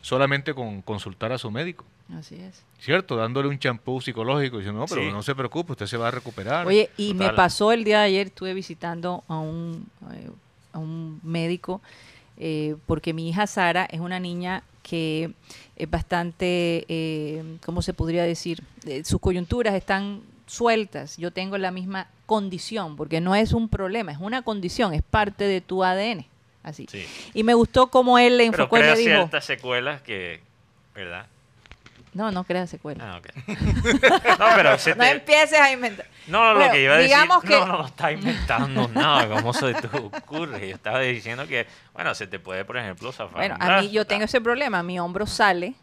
solamente con consultar a su médico, Así es. ¿cierto? Dándole un champú psicológico y diciendo, no, pero Sí. no se preocupe, usted se va a recuperar. Oye, y me pasó el día de ayer, estuve visitando a un, eh, a un médico, eh, porque mi hija Sara es una niña que es bastante, eh, ¿cómo se podría decir? Eh, sus coyunturas están sueltas. Yo tengo la misma condición, porque no es un problema, es una condición, es parte de tu ADN. Así. Sí. Y me gustó cómo él le Pero enfocó y crea le dijo, ciertas secuelas que. ¿Verdad? no, no creas secuela. Ah, [LAUGHS] no, pero se [LAUGHS] No empieces a inventar. No, no, lo que iba a decir. digamos que- No, no, no está inventando [LAUGHS] nada. ¿Cómo se te ocurre? Yo estaba diciendo que, bueno, se te puede, por ejemplo, zafar. Bueno, a mí yo tengo ese problema, mi hombro sale,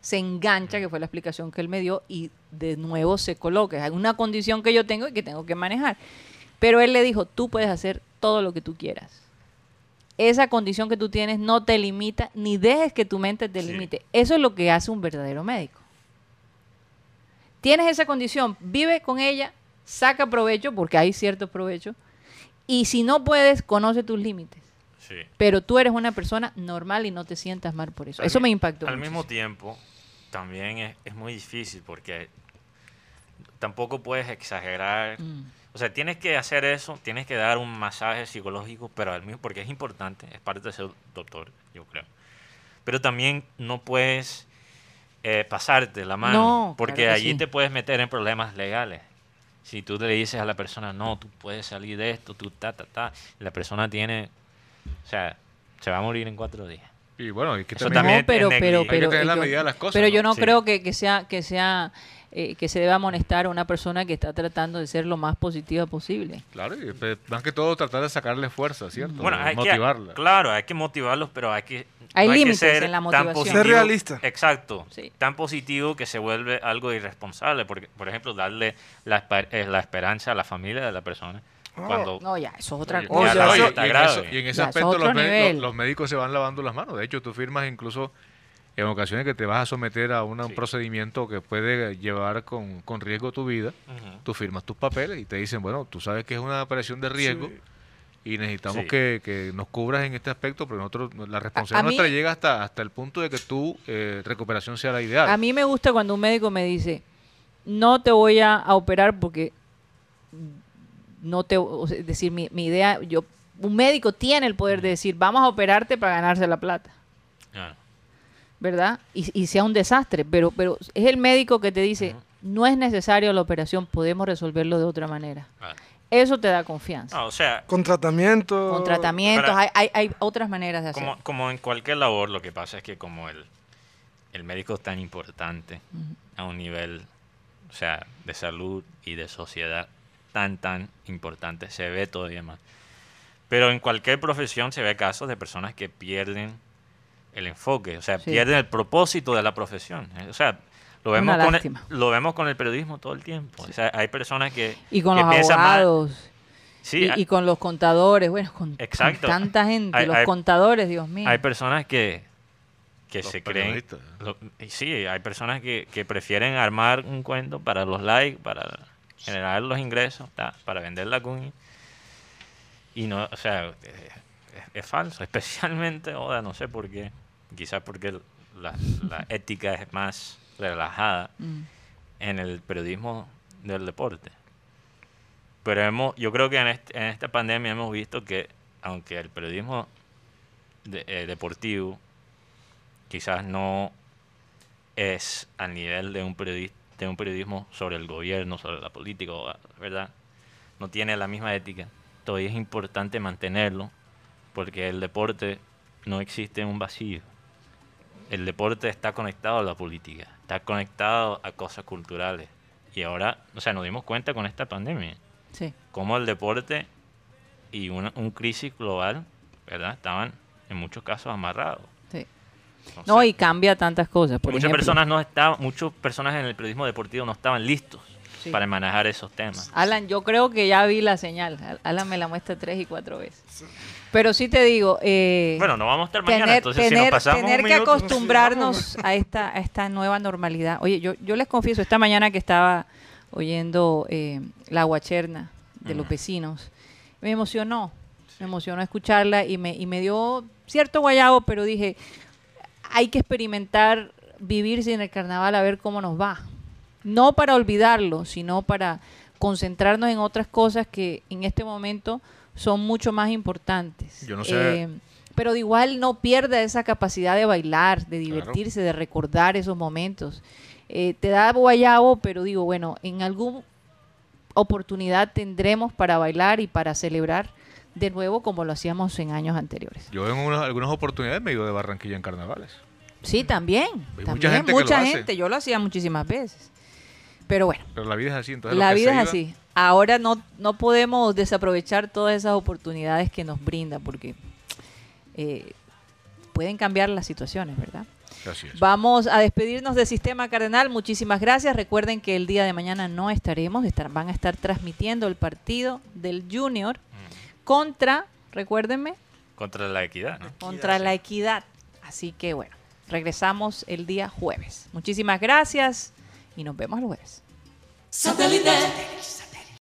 se engancha, que fue la explicación que él me dio, y de nuevo se coloca. Es una condición que yo tengo y que tengo que manejar. Pero él le dijo, tú puedes hacer todo lo que tú quieras. Esa condición que tú tienes no te limita, ni dejes que tu mente te Sí. limite. Eso es lo que hace un verdadero médico. Tienes esa condición, vive con ella, saca provecho, porque hay cierto provecho, y si no puedes, conoce tus límites Sí. pero tú eres una persona normal y no te sientas mal por eso. Al Eso me impactó. Al muchísimo. mismo tiempo, también es, es muy difícil porque tampoco puedes exagerar. Mm. O sea, tienes que hacer eso, tienes que dar un masaje psicológico, pero al mismo, porque es importante, es parte de ser doctor, yo creo. Pero también no puedes eh, pasarte la mano, No, porque claro allí sí. te puedes meter en problemas legales. Si tú le dices a la persona, no, tú puedes salir de esto, tú ta, ta, ta, la persona tiene, o sea, se va a morir en cuatro días. Y bueno, es que Eso también, también no, pero, es pero, hay que pero, tener la yo, medida de las cosas, pero ¿no? yo no Sí. creo que, que sea que sea eh, que se deba amonestar a una persona que está tratando de ser lo más positiva posible. claro, y más que todo tratar de sacarle fuerza, ¿cierto? Bueno, hay Motivarla. que, claro, hay que motivarlos, pero hay que Hay no que límites ser en la tan motivación. positivo- Ser realista. Exacto. Sí. Tan positivo que se vuelve algo irresponsable, porque por ejemplo, darle la, esper- eh, la esperanza a la familia de la persona. Cuando No, ya, eso es otra cosa. eso- cosa y, está en grave. eso- y en ese Ya, eso es aspecto los, los- los médicos se van lavando las manos. De hecho, tú firmas incluso en ocasiones que te vas a someter a una- un procedimiento que puede llevar con, con riesgo tu vida. Tú firmas tus papeles y te dicen, bueno, tú sabes que es una operación de riesgo y necesitamos Sí. que, que nos cubras en este aspecto, pero nosotros, la responsabilidad nuestra llega hasta, hasta el punto de que tu eh, recuperación sea la ideal. A mí me gusta cuando un médico me dice, no te voy a, a operar porque no te, o sea, es decir, mi, mi idea, yo, un médico tiene el poder de decir, vamos a operarte para ganarse la plata. Claro. ¿verdad? Y, y sea un desastre, pero, pero es el médico que te dice, no es necesario la operación, podemos resolverlo de otra manera. Eso te da confianza. No, o sea, Con tratamiento. Con tratamientos, hay, hay, hay otras maneras de hacerlo. como, como en cualquier labor, lo que pasa es que como el, el médico es tan importante a un nivel, o sea, de salud y de sociedad tan, tan importante, se ve todavía más. Pero en cualquier profesión se ve casos de personas que pierden el enfoque, o sea, Sí. pierden el propósito de la profesión. eh, O sea, lo vemos, con el, lo vemos con el periodismo todo el tiempo. O sea, hay personas que, Y con que los piensan mal. abogados. Sí, y, hay- y con los contadores, bueno, con, con Exacto. tanta gente, Hay- los hay- contadores, Dios mío. Hay personas que, que Los se creen. periodistas. lo- y sí, hay personas que, que prefieren armar un cuento para los likes, para generar los ingresos, para vender la cuña. Y no, o sea, es, es falso. [LAUGHS] Especialmente, ahora no sé por qué. Quizás porque la, la [LAUGHS] ética es más relajada Mm. en el periodismo del deporte. Pero hemos, yo creo que en, este- en esta pandemia hemos visto que, aunque el periodismo de- eh, deportivo quizás no es al nivel de un, periodi- de un periodismo sobre el gobierno, sobre la política, ¿verdad? No tiene la misma ética. Todavía es importante mantenerlo porque el deporte no existe en un vacío. El deporte está conectado a la política, está conectado a cosas culturales. Y ahora, o sea, nos dimos cuenta con esta pandemia Sí. cómo el deporte y una, un crisis global, ¿verdad? Estaban en muchos casos amarrados. Entonces, No, y cambia tantas cosas. Por muchas ejemplo, personas no estaban, muchas personas en el periodismo deportivo no estaban listos Sí. para manejar esos temas. Alan, yo creo que ya vi la señal. Al- Alan me la muestra tres y cuatro veces. Pero sí te digo, eh, Bueno, no vamos a estar mañana, tener, entonces si tener- nos pasamos tener un que minuto, acostumbrarnos a esta, a esta nueva normalidad. Oye, yo, yo les confieso, esta mañana que estaba oyendo eh, la guacherna de los Ujú. vecinos, me emocionó, me emocionó escucharla y me, y me dio cierto guayabo, pero dije, hay que experimentar vivir sin el carnaval a ver cómo nos va. No para olvidarlo, sino para concentrarnos en otras cosas que en este momento son mucho más importantes. Yo no sé- Eh, pero de igual no pierda esa capacidad de bailar, de divertirse, de recordar esos momentos. Eh, te da guayabo, pero digo, bueno, en alguna oportunidad tendremos para bailar y para celebrar de nuevo como lo hacíamos en años anteriores. Yo en unas- algunas oportunidades me he ido de Barranquilla en carnavales. Sí, también. Hay también, mucha gente que lo mucha hace. gente. Yo lo hacía muchísimas veces. Pero bueno, Pero la vida es así. Entonces la vida es así. Ahora no, no podemos desaprovechar todas esas oportunidades que nos brinda porque eh, pueden cambiar las situaciones, ¿verdad? Así es. Vamos a despedirnos del Sistema Cardenal. Muchísimas gracias. Recuerden que el día de mañana no estaremos. estar- van a estar transmitiendo el partido del Junior contra, recuérdenme, Contra la equidad, ¿no? contra la equidad. Así que bueno, regresamos el día jueves. Muchísimas gracias y nos vemos el jueves. Satellite.